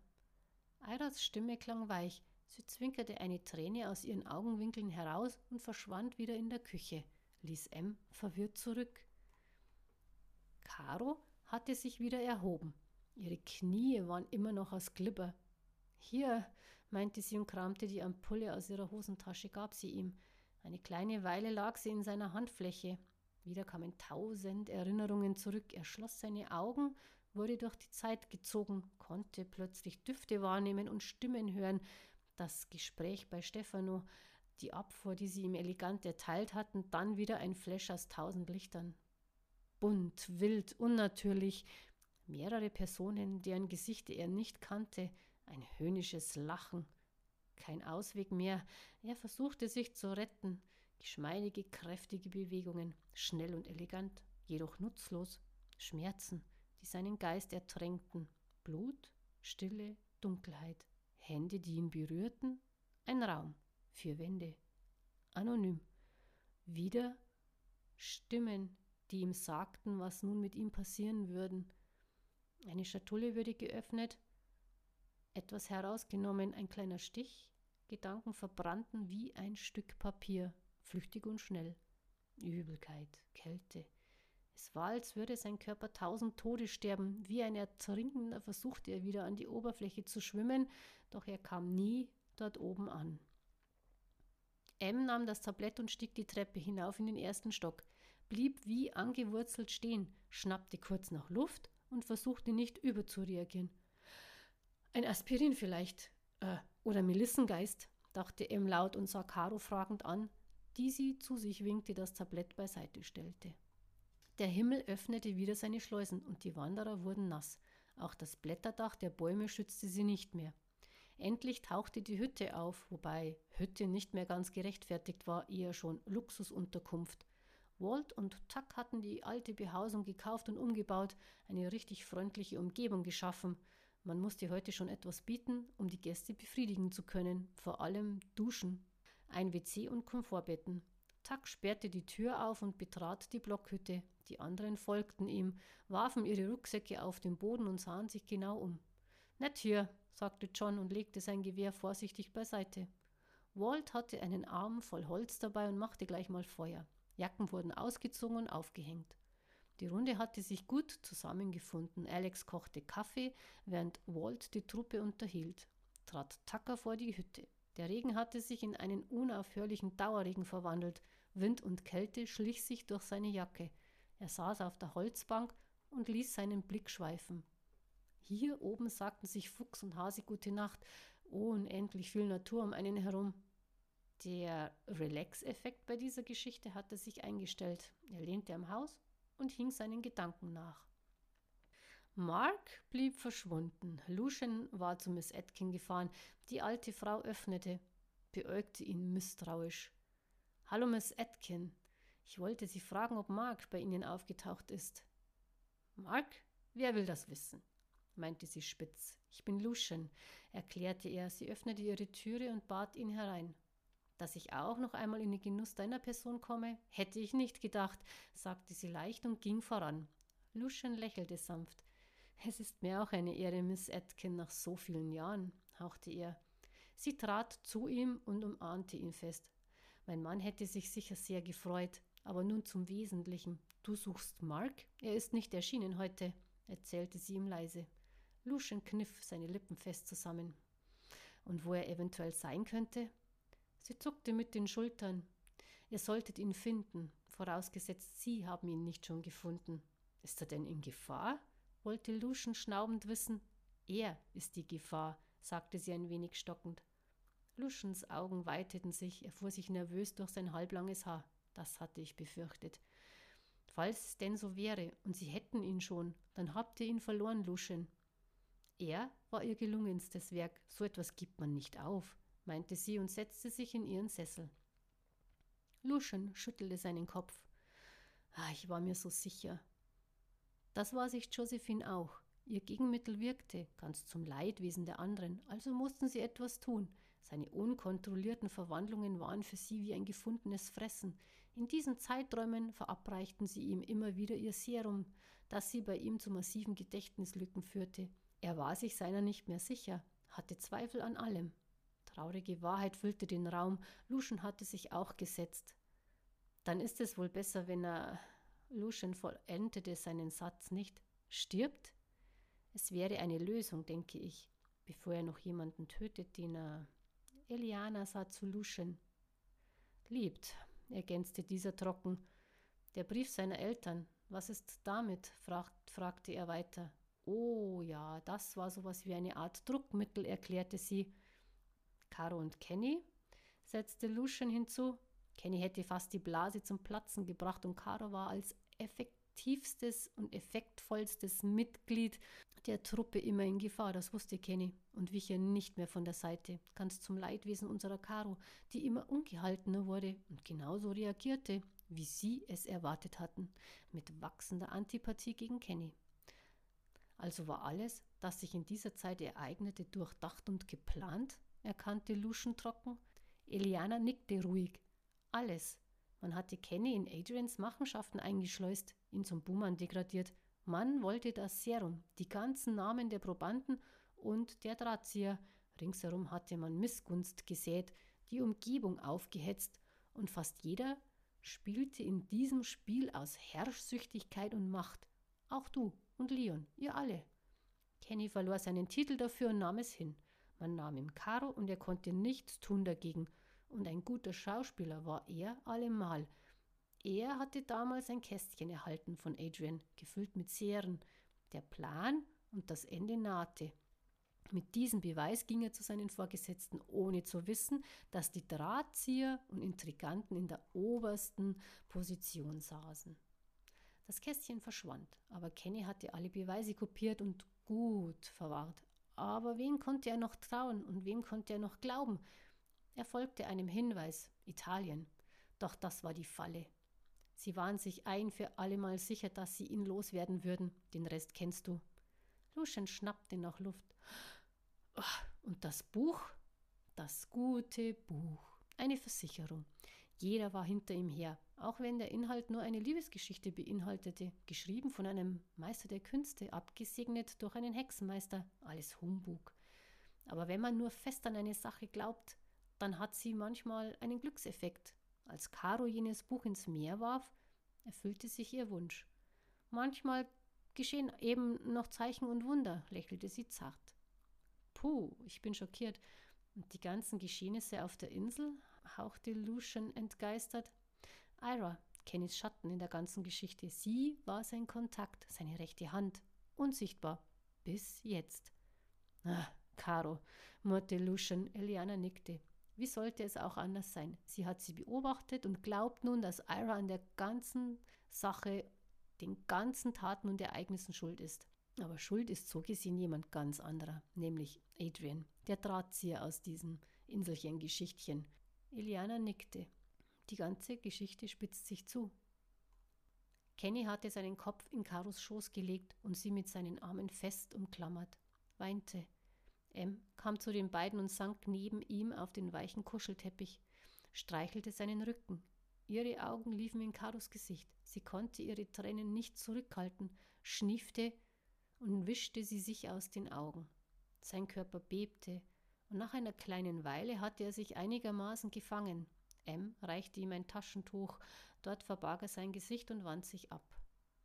Eiras Stimme klang weich. Sie zwinkerte eine Träne aus ihren Augenwinkeln heraus und verschwand wieder in der Küche, ließ M verwirrt zurück. Caro hatte sich wieder erhoben. Ihre Knie waren immer noch aus Glibber. Hier, meinte sie und kramte die Ampulle aus ihrer Hosentasche, gab sie ihm. Eine kleine Weile lag sie in seiner Handfläche. Wieder kamen tausend Erinnerungen zurück. Er schloss seine Augen, wurde durch die Zeit gezogen, konnte plötzlich Düfte wahrnehmen und Stimmen hören. Das Gespräch bei Stefano, die Abfuhr, die sie ihm elegant erteilt hatten, dann wieder ein Flash aus tausend Lichtern. Bunt, wild, unnatürlich. Mehrere Personen, deren Gesichter er nicht kannte, ein höhnisches Lachen. Kein Ausweg mehr. Er versuchte sich zu retten. Geschmeidige, kräftige Bewegungen, schnell und elegant, jedoch nutzlos. Schmerzen, die seinen Geist ertränkten. Blut, Stille, Dunkelheit. Hände, die ihn berührten, ein Raum, vier Wände, anonym. Wieder Stimmen, die ihm sagten, was nun mit ihm passieren würden. Eine Schatulle würde geöffnet, etwas herausgenommen, ein kleiner Stich, Gedanken verbrannten wie ein Stück Papier, flüchtig und schnell. Übelkeit, Kälte. Es war, als würde sein Körper tausend Tode sterben. Wie ein Ertrinkender versuchte er wieder an die Oberfläche zu schwimmen, doch er kam nie dort oben an. M nahm das Tablett und stieg die Treppe hinauf in den ersten Stock, blieb wie angewurzelt stehen, schnappte kurz nach Luft und versuchte nicht überzureagieren. Ein Aspirin vielleicht. Äh, oder Melissengeist, dachte M laut und sah Caro fragend an, die sie zu sich winkte, das Tablett beiseite stellte. Der Himmel öffnete wieder seine Schleusen und die Wanderer wurden nass. Auch das Blätterdach der Bäume schützte sie nicht mehr. Endlich tauchte die Hütte auf, wobei Hütte nicht mehr ganz gerechtfertigt war, eher schon Luxusunterkunft. Walt und Tuck hatten die alte Behausung gekauft und umgebaut, eine richtig freundliche Umgebung geschaffen. Man musste heute schon etwas bieten, um die Gäste befriedigen zu können, vor allem Duschen, ein WC und Komfortbetten. Tuck sperrte die Tür auf und betrat die Blockhütte. Die anderen folgten ihm, warfen ihre Rucksäcke auf den Boden und sahen sich genau um. Nett hier, sagte John und legte sein Gewehr vorsichtig beiseite. Walt hatte einen Arm voll Holz dabei und machte gleich mal Feuer. Jacken wurden ausgezogen und aufgehängt. Die Runde hatte sich gut zusammengefunden. Alex kochte Kaffee, während Walt die Truppe unterhielt. Trat Tucker vor die Hütte. Der Regen hatte sich in einen unaufhörlichen Dauerregen verwandelt. Wind und Kälte schlich sich durch seine Jacke. Er saß auf der Holzbank und ließ seinen Blick schweifen. Hier oben sagten sich Fuchs und Hase gute Nacht. Unendlich viel Natur um einen herum. Der Relax-Effekt bei dieser Geschichte hatte sich eingestellt. Er lehnte am Haus und hing seinen Gedanken nach. Mark blieb verschwunden. Lucian war zu Miss Atkin gefahren. Die alte Frau öffnete, beäugte ihn misstrauisch. Hallo, Miss Atkin. Ich wollte Sie fragen, ob Mark bei Ihnen aufgetaucht ist. Mark? Wer will das wissen? meinte sie spitz. Ich bin Lucian, erklärte er. Sie öffnete ihre Türe und bat ihn herein. Dass ich auch noch einmal in den Genuss deiner Person komme, hätte ich nicht gedacht, sagte sie leicht und ging voran. Lucian lächelte sanft. Es ist mir auch eine Ehre, Miss Atkin, nach so vielen Jahren, hauchte er. Sie trat zu ihm und umarmte ihn fest. Mein Mann hätte sich sicher sehr gefreut, aber nun zum Wesentlichen. Du suchst Mark? Er ist nicht erschienen heute, erzählte sie ihm leise. Lucian kniff seine Lippen fest zusammen. Und wo er eventuell sein könnte? Sie zuckte mit den Schultern. Ihr solltet ihn finden, vorausgesetzt Sie haben ihn nicht schon gefunden. Ist er denn in Gefahr? wollte Lucian schnaubend wissen. Er ist die Gefahr, sagte sie ein wenig stockend. Lucians Augen weiteten sich, er fuhr sich nervös durch sein halblanges Haar. Das hatte ich befürchtet. Falls es denn so wäre und Sie hätten ihn schon, dann habt ihr ihn verloren, Lucian. Er war ihr gelungenstes Werk, so etwas gibt man nicht auf, meinte sie und setzte sich in ihren Sessel. Lucian schüttelte seinen Kopf. Ah, ich war mir so sicher. Das war sich Josephine auch. Ihr Gegenmittel wirkte, ganz zum Leidwesen der anderen, also mussten sie etwas tun. Seine unkontrollierten Verwandlungen waren für sie wie ein gefundenes Fressen. In diesen Zeiträumen verabreichten sie ihm immer wieder ihr Serum, das sie bei ihm zu massiven Gedächtnislücken führte. Er war sich seiner nicht mehr sicher, hatte Zweifel an allem. Traurige Wahrheit füllte den Raum. Lucian hatte sich auch gesetzt. Dann ist es wohl besser, wenn er. Lucian vollendete seinen Satz nicht. Stirbt? Es wäre eine Lösung, denke ich, bevor er noch jemanden tötet, den er. Eliana sah zu Lucian. Liebt, ergänzte dieser trocken. Der Brief seiner Eltern. Was ist damit? Fragt, fragte er weiter. Oh ja, das war sowas wie eine Art Druckmittel, erklärte sie. Caro und Kenny, setzte Lucian hinzu. Kenny hätte fast die Blase zum Platzen gebracht und Caro war als effektivstes und effektvollstes Mitglied der Truppe immer in Gefahr, das wusste Kenny und wich ihr nicht mehr von der Seite, ganz zum Leidwesen unserer Caro, die immer ungehaltener wurde und genauso reagierte, wie sie es erwartet hatten, mit wachsender Antipathie gegen Kenny. Also war alles, das sich in dieser Zeit ereignete, durchdacht und geplant? Erkannte Lucian trocken. Eliana nickte ruhig. Alles. Man hatte Kenny in Adrians Machenschaften eingeschleust, ihn zum Buhmann degradiert. Man wollte das Serum, die ganzen Namen der Probanden und der Drahtzieher. Ringsherum hatte man Missgunst gesät, die Umgebung aufgehetzt und fast jeder spielte in diesem Spiel aus Herrschsüchtigkeit und Macht. Auch du und Leon, ihr alle. Kenny verlor seinen Titel dafür und nahm es hin. Man nahm ihm Karo und er konnte nichts tun dagegen. Und ein guter Schauspieler war er allemal. Er hatte damals ein Kästchen erhalten von Adrian, gefüllt mit Seeren. Der Plan und das Ende nahte. Mit diesem Beweis ging er zu seinen Vorgesetzten, ohne zu wissen, dass die Drahtzieher und Intriganten in der obersten Position saßen. Das Kästchen verschwand, aber Kenny hatte alle Beweise kopiert und gut verwahrt. Aber wen konnte er noch trauen und wem konnte er noch glauben? Er folgte einem Hinweis, Italien. Doch das war die Falle. Sie waren sich ein für allemal sicher, dass sie ihn loswerden würden. Den Rest kennst du. Lucian schnappte nach Luft. Und das Buch? Das gute Buch. Eine Versicherung. Jeder war hinter ihm her, auch wenn der Inhalt nur eine Liebesgeschichte beinhaltete, geschrieben von einem Meister der Künste, abgesegnet durch einen Hexenmeister, alles Humbug. Aber wenn man nur fest an eine Sache glaubt, dann hat sie manchmal einen Glückseffekt. Als Caro jenes Buch ins Meer warf, erfüllte sich ihr Wunsch. Manchmal geschehen eben noch Zeichen und Wunder, lächelte sie zart. Puh, ich bin schockiert. Und die ganzen Geschehnisse auf der Insel? Hauchte Lucian entgeistert. Ira, Kennys Schatten in der ganzen Geschichte. Sie war sein Kontakt, seine rechte Hand. Unsichtbar. Bis jetzt. Ah, Caro, murrte Lucian. Eliana nickte. Wie sollte es auch anders sein? Sie hat sie beobachtet und glaubt nun, dass Ira an der ganzen Sache, den ganzen Taten und Ereignissen schuld ist. Aber schuld ist so gesehen jemand ganz anderer, nämlich Adrian, der Drahtzieher aus diesem Inselchen-Geschichtchen. Iliana nickte. Die ganze Geschichte spitzt sich zu. Kenny hatte seinen Kopf in Karos Schoß gelegt und sie mit seinen Armen fest umklammert, weinte. M kam zu den beiden und sank neben ihm auf den weichen Kuschelteppich, streichelte seinen Rücken. Ihre Augen liefen in Karos Gesicht. Sie konnte ihre Tränen nicht zurückhalten, schniefte und wischte sie sich aus den Augen. Sein Körper bebte, und nach einer kleinen Weile hatte er sich einigermaßen gefangen. M reichte ihm ein Taschentuch, dort verbarg er sein Gesicht und wand sich ab.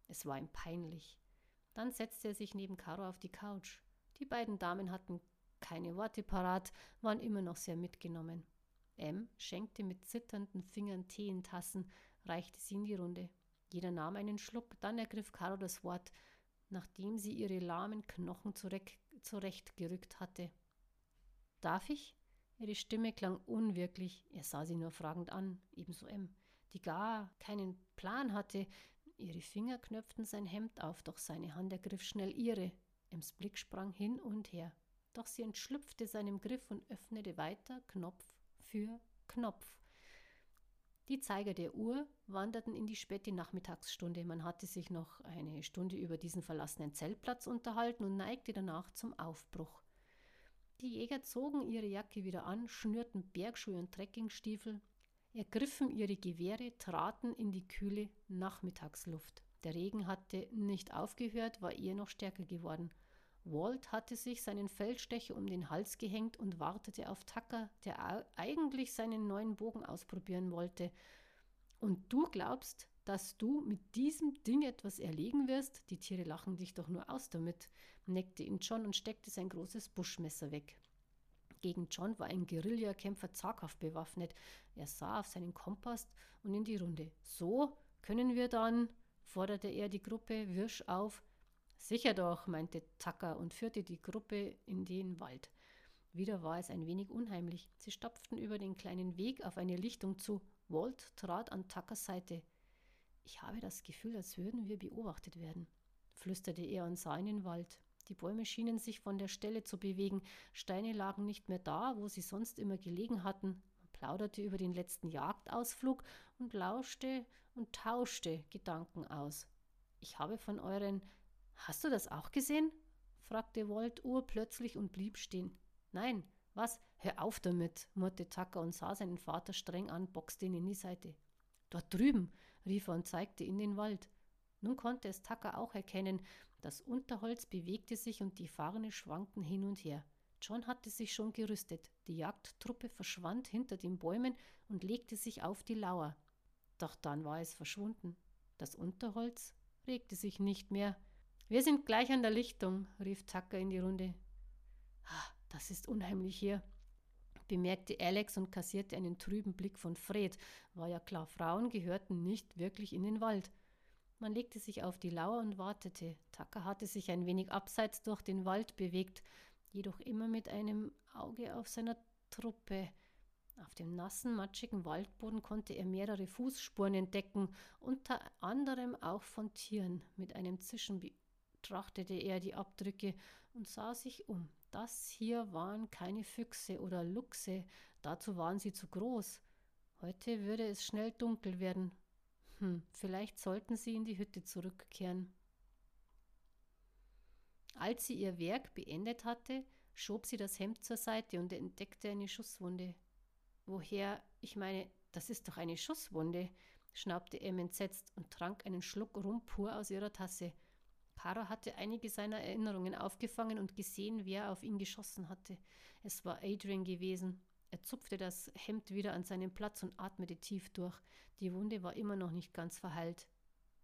Es war ihm peinlich. Dann setzte er sich neben Caro auf die Couch. Die beiden Damen hatten keine Worte parat, waren immer noch sehr mitgenommen. M schenkte mit zitternden Fingern Tee in Tassen, reichte sie in die Runde. Jeder nahm einen Schluck, dann ergriff Caro das Wort nachdem sie ihre lahmen Knochen zurechtgerückt hatte. Darf ich? Ihre Stimme klang unwirklich. Er sah sie nur fragend an, ebenso M, die gar keinen Plan hatte. Ihre Finger knöpften sein Hemd auf, doch seine Hand ergriff schnell ihre. Ems Blick sprang hin und her. Doch sie entschlüpfte seinem Griff und öffnete weiter Knopf für Knopf. Die Zeiger der Uhr wanderten in die späte Nachmittagsstunde. Man hatte sich noch eine Stunde über diesen verlassenen Zeltplatz unterhalten und neigte danach zum Aufbruch. Die Jäger zogen ihre Jacke wieder an, schnürten Bergschuhe und Trekkingstiefel, ergriffen ihre Gewehre, traten in die kühle Nachmittagsluft. Der Regen hatte nicht aufgehört, war eher noch stärker geworden. Walt hatte sich seinen Feldstecher um den Hals gehängt und wartete auf Tucker, der eigentlich seinen neuen Bogen ausprobieren wollte. Und du glaubst, dass du mit diesem Ding etwas erlegen wirst? Die Tiere lachen dich doch nur aus damit, neckte ihn John und steckte sein großes Buschmesser weg. Gegen John war ein Guerillakämpfer zaghaft bewaffnet. Er sah auf seinen Kompass und in die Runde. So können wir dann, forderte er die Gruppe wirsch auf, Sicher doch, meinte Tucker und führte die Gruppe in den Wald. Wieder war es ein wenig unheimlich. Sie stapften über den kleinen Weg auf eine Lichtung zu. Walt trat an Tuckers Seite. Ich habe das Gefühl, als würden wir beobachtet werden, flüsterte er und sah in den Wald. Die Bäume schienen sich von der Stelle zu bewegen, Steine lagen nicht mehr da, wo sie sonst immer gelegen hatten. Man plauderte über den letzten Jagdausflug und lauschte und tauschte Gedanken aus. Ich habe von euren Hast du das auch gesehen? fragte Walt urplötzlich und blieb stehen. Nein, was? Hör auf damit, murrte Tucker und sah seinen Vater streng an, boxte ihn in die Seite. Dort drüben, rief er und zeigte in den Wald. Nun konnte es Tucker auch erkennen. Das Unterholz bewegte sich und die Farne schwankten hin und her. John hatte sich schon gerüstet. Die Jagdtruppe verschwand hinter den Bäumen und legte sich auf die Lauer. Doch dann war es verschwunden. Das Unterholz regte sich nicht mehr. Wir sind gleich an der Lichtung, rief Tucker in die Runde. Ah, das ist unheimlich hier, bemerkte Alex und kassierte einen trüben Blick von Fred. War ja klar, Frauen gehörten nicht wirklich in den Wald. Man legte sich auf die Lauer und wartete. Tucker hatte sich ein wenig abseits durch den Wald bewegt, jedoch immer mit einem Auge auf seiner Truppe. Auf dem nassen, matschigen Waldboden konnte er mehrere Fußspuren entdecken, unter anderem auch von Tieren. Mit einem Zischen betrachtete er die Abdrücke und sah sich um. Das hier waren keine Füchse oder Luchse, dazu waren sie zu groß. Heute würde es schnell dunkel werden. Hm, vielleicht sollten sie in die Hütte zurückkehren. Als sie ihr Werk beendet hatte, schob sie das Hemd zur Seite und entdeckte eine Schusswunde. Woher, ich meine, das ist doch eine Schusswunde, schnaubte Em entsetzt und trank einen Schluck Rum pur aus ihrer Tasse. Caro hatte einige seiner Erinnerungen aufgefangen und gesehen, wer auf ihn geschossen hatte. Es war Adrian gewesen. Er zupfte das Hemd wieder an seinen Platz und atmete tief durch. Die Wunde war immer noch nicht ganz verheilt.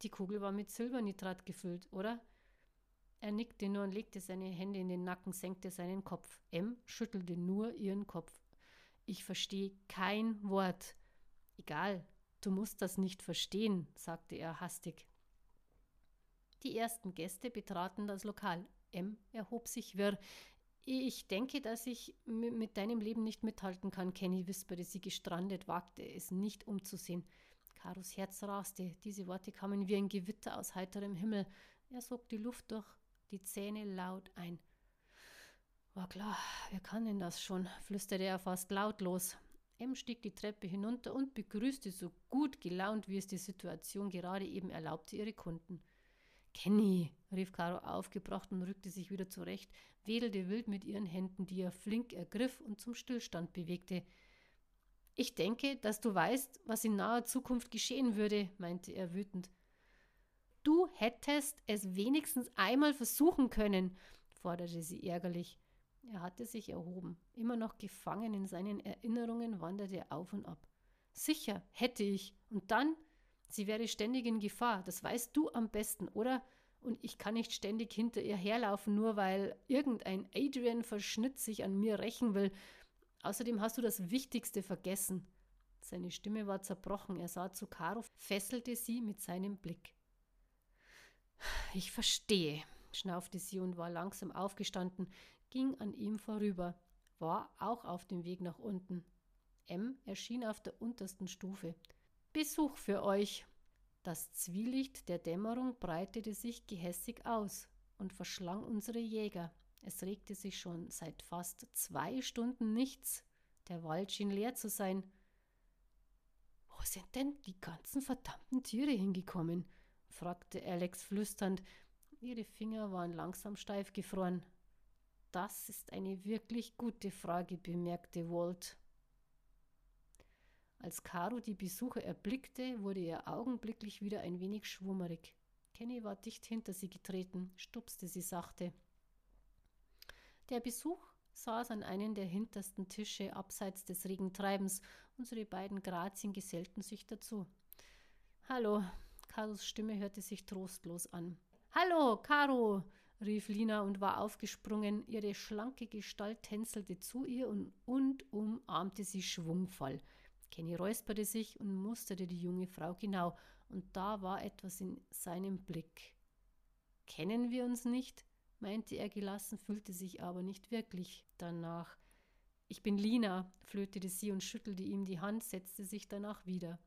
Die Kugel war mit Silbernitrat gefüllt, oder? Er nickte nur und legte seine Hände in den Nacken, senkte seinen Kopf. M schüttelte nur ihren Kopf. Ich verstehe kein Wort. Egal, du musst das nicht verstehen, sagte er hastig. Die ersten Gäste betraten das Lokal. M erhob sich wirr. Ich denke, dass ich mit deinem Leben nicht mithalten kann, Kenny, wisperte sie gestrandet, wagte es nicht umzusehen. Karos Herz raste. Diese Worte kamen wie ein Gewitter aus heiterem Himmel. Er sog die Luft durch die Zähne laut ein. War klar, wer kann denn das schon? flüsterte er fast lautlos. M stieg die Treppe hinunter und begrüßte so gut gelaunt, wie es die Situation gerade eben erlaubte, ihre Kunden. Kenny, rief Caro aufgebracht und rückte sich wieder zurecht, wedelte wild mit ihren Händen, die er flink ergriff und zum Stillstand bewegte. Ich denke, dass du weißt, was in naher Zukunft geschehen würde, meinte er wütend. Du hättest es wenigstens einmal versuchen können, forderte sie ärgerlich. Er hatte sich erhoben. Immer noch gefangen in seinen Erinnerungen wanderte er auf und ab. Sicher, hätte ich. Und dann Sie wäre ständig in Gefahr, das weißt du am besten, oder? Und ich kann nicht ständig hinter ihr herlaufen, nur weil irgendein Adrian Verschnitt sich an mir rächen will. Außerdem hast du das Wichtigste vergessen. Seine Stimme war zerbrochen. Er sah zu Caro, fesselte sie mit seinem Blick. Ich verstehe, schnaufte sie und war langsam aufgestanden, ging an ihm vorüber, war auch auf dem Weg nach unten. M erschien auf der untersten Stufe. Besuch für euch. Das Zwielicht der Dämmerung breitete sich gehässig aus und verschlang unsere Jäger. Es regte sich schon seit fast zwei Stunden nichts. Der Wald schien leer zu sein. Wo sind denn die ganzen verdammten Tiere hingekommen? fragte Alex flüsternd. Ihre Finger waren langsam steif gefroren. Das ist eine wirklich gute Frage, bemerkte Walt. Als Caro die Besucher erblickte, wurde ihr augenblicklich wieder ein wenig schwummerig. Kenny war dicht hinter sie getreten, stupste sie sachte. Der Besuch saß an einem der hintersten Tische abseits des regen Treibens. Unsere beiden Grazien gesellten sich dazu. Hallo, Caros Stimme hörte sich trostlos an. Hallo, Caro, rief Lina und war aufgesprungen. Ihre schlanke Gestalt tänzelte zu ihr und, und umarmte sie schwungvoll. Kenny räusperte sich und musterte die junge Frau genau, und da war etwas in seinem Blick. Kennen wir uns nicht? meinte er gelassen, fühlte sich aber nicht wirklich danach. Ich bin Lina, flötete sie und schüttelte ihm die Hand, setzte sich danach wieder.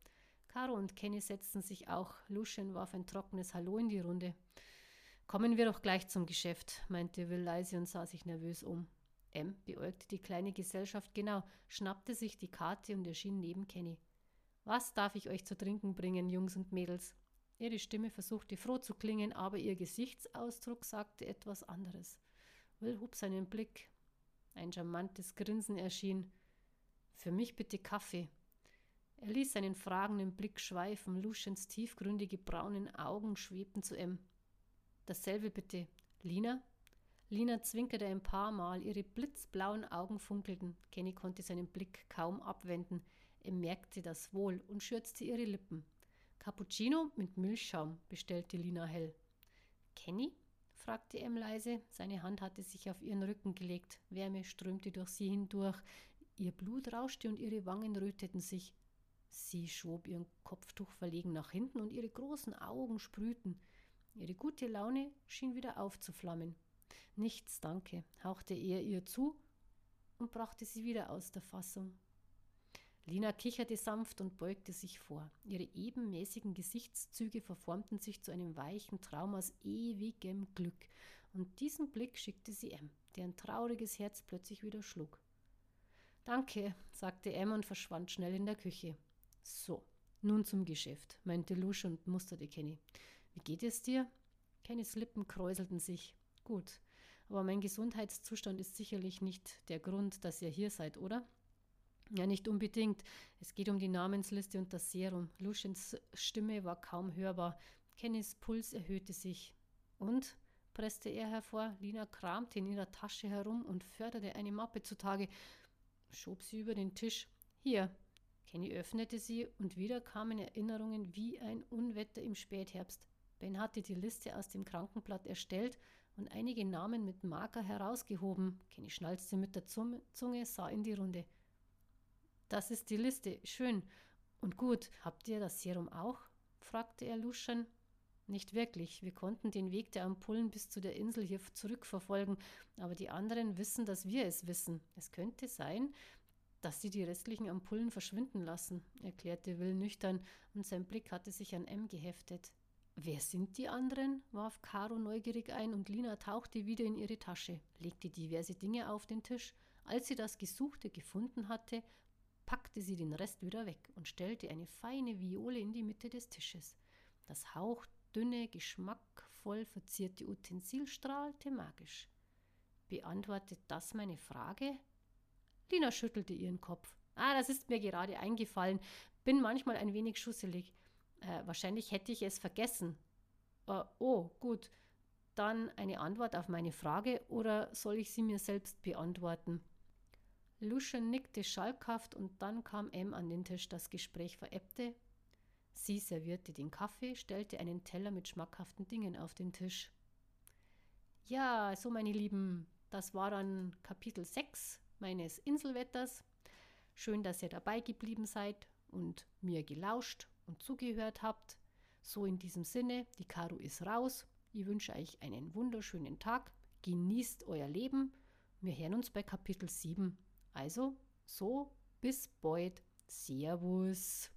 Caro und Kenny setzten sich auch. Lucien warf ein trockenes Hallo in die Runde. Kommen wir doch gleich zum Geschäft, meinte Will leise und sah sich nervös um. M beäugte die kleine Gesellschaft genau, schnappte sich die Karte und erschien neben Kenny. Was darf ich euch zu trinken bringen, Jungs und Mädels? Ihre Stimme versuchte froh zu klingen, aber ihr Gesichtsausdruck sagte etwas anderes. Will hob seinen Blick. Ein charmantes Grinsen erschien. Für mich bitte Kaffee. Er ließ seinen fragenden Blick schweifen. Luciens tiefgründige braunen Augen schwebten zu M. Dasselbe bitte. Lina? Lina zwinkerte ein paar Mal, ihre blitzblauen Augen funkelten. Kenny konnte seinen Blick kaum abwenden. Er merkte das wohl und schürzte ihre Lippen. Cappuccino mit Milchschaum, bestellte Lina hell. Kenny? fragte M leise. Seine Hand hatte sich auf ihren Rücken gelegt. Wärme strömte durch sie hindurch. Ihr Blut rauschte und ihre Wangen röteten sich. Sie schob ihren Kopftuch verlegen nach hinten und ihre großen Augen sprühten. Ihre gute Laune schien wieder aufzuflammen. Nichts, danke, hauchte er ihr zu und brachte sie wieder aus der Fassung. Lina kicherte sanft und beugte sich vor. Ihre ebenmäßigen Gesichtszüge verformten sich zu einem weichen Traum aus ewigem Glück. Und diesen Blick schickte sie M, deren trauriges Herz plötzlich wieder schlug. Danke, sagte M und verschwand schnell in der Küche. So, nun zum Geschäft, meinte Lusch und musterte Kenny. Wie geht es dir? Kennys Lippen kräuselten sich. Gut, aber mein Gesundheitszustand ist sicherlich nicht der Grund, dass ihr hier seid, oder? Ja, nicht unbedingt. Es geht um die Namensliste und das Serum. Luciens Stimme war kaum hörbar. Kennys Puls erhöhte sich. Und? presste er hervor. Lina kramte in ihrer Tasche herum und förderte eine Mappe zutage, schob sie über den Tisch. Hier. Kenny öffnete sie und wieder kamen Erinnerungen wie ein Unwetter im Spätherbst. Ben hatte die Liste aus dem Krankenblatt erstellt und einige Namen mit Marker herausgehoben. Kenny schnalzte mit der Zunge, sah in die Runde. Das ist die Liste. Schön. Und gut. Habt ihr das Serum auch? fragte er Luschen. Nicht wirklich. Wir konnten den Weg der Ampullen bis zu der Insel hier zurückverfolgen, aber die anderen wissen, dass wir es wissen. Es könnte sein, dass sie die restlichen Ampullen verschwinden lassen, erklärte Will nüchtern, und sein Blick hatte sich an M geheftet. Wer sind die anderen? warf Caro neugierig ein, und Lina tauchte wieder in ihre Tasche, legte diverse Dinge auf den Tisch. Als sie das Gesuchte gefunden hatte, packte sie den Rest wieder weg und stellte eine feine Viole in die Mitte des Tisches. Das hauchdünne, geschmackvoll verzierte Utensil strahlte magisch. Beantwortet das meine Frage? Lina schüttelte ihren Kopf. Ah, das ist mir gerade eingefallen. Bin manchmal ein wenig schusselig. Äh, wahrscheinlich hätte ich es vergessen. Äh, oh, gut. Dann eine Antwort auf meine Frage oder soll ich sie mir selbst beantworten? Luschen nickte schalkhaft und dann kam M an den Tisch. Das Gespräch verebbte. Sie servierte den Kaffee, stellte einen Teller mit schmackhaften Dingen auf den Tisch. Ja, so meine Lieben, das war dann Kapitel 6 meines Inselwetters. Schön, dass ihr dabei geblieben seid und mir gelauscht und zugehört habt. So in diesem Sinne, die Karu ist raus. Ich wünsche euch einen wunderschönen Tag. Genießt euer Leben. Wir hören uns bei Kapitel 7. Also, so, bis bald. Servus.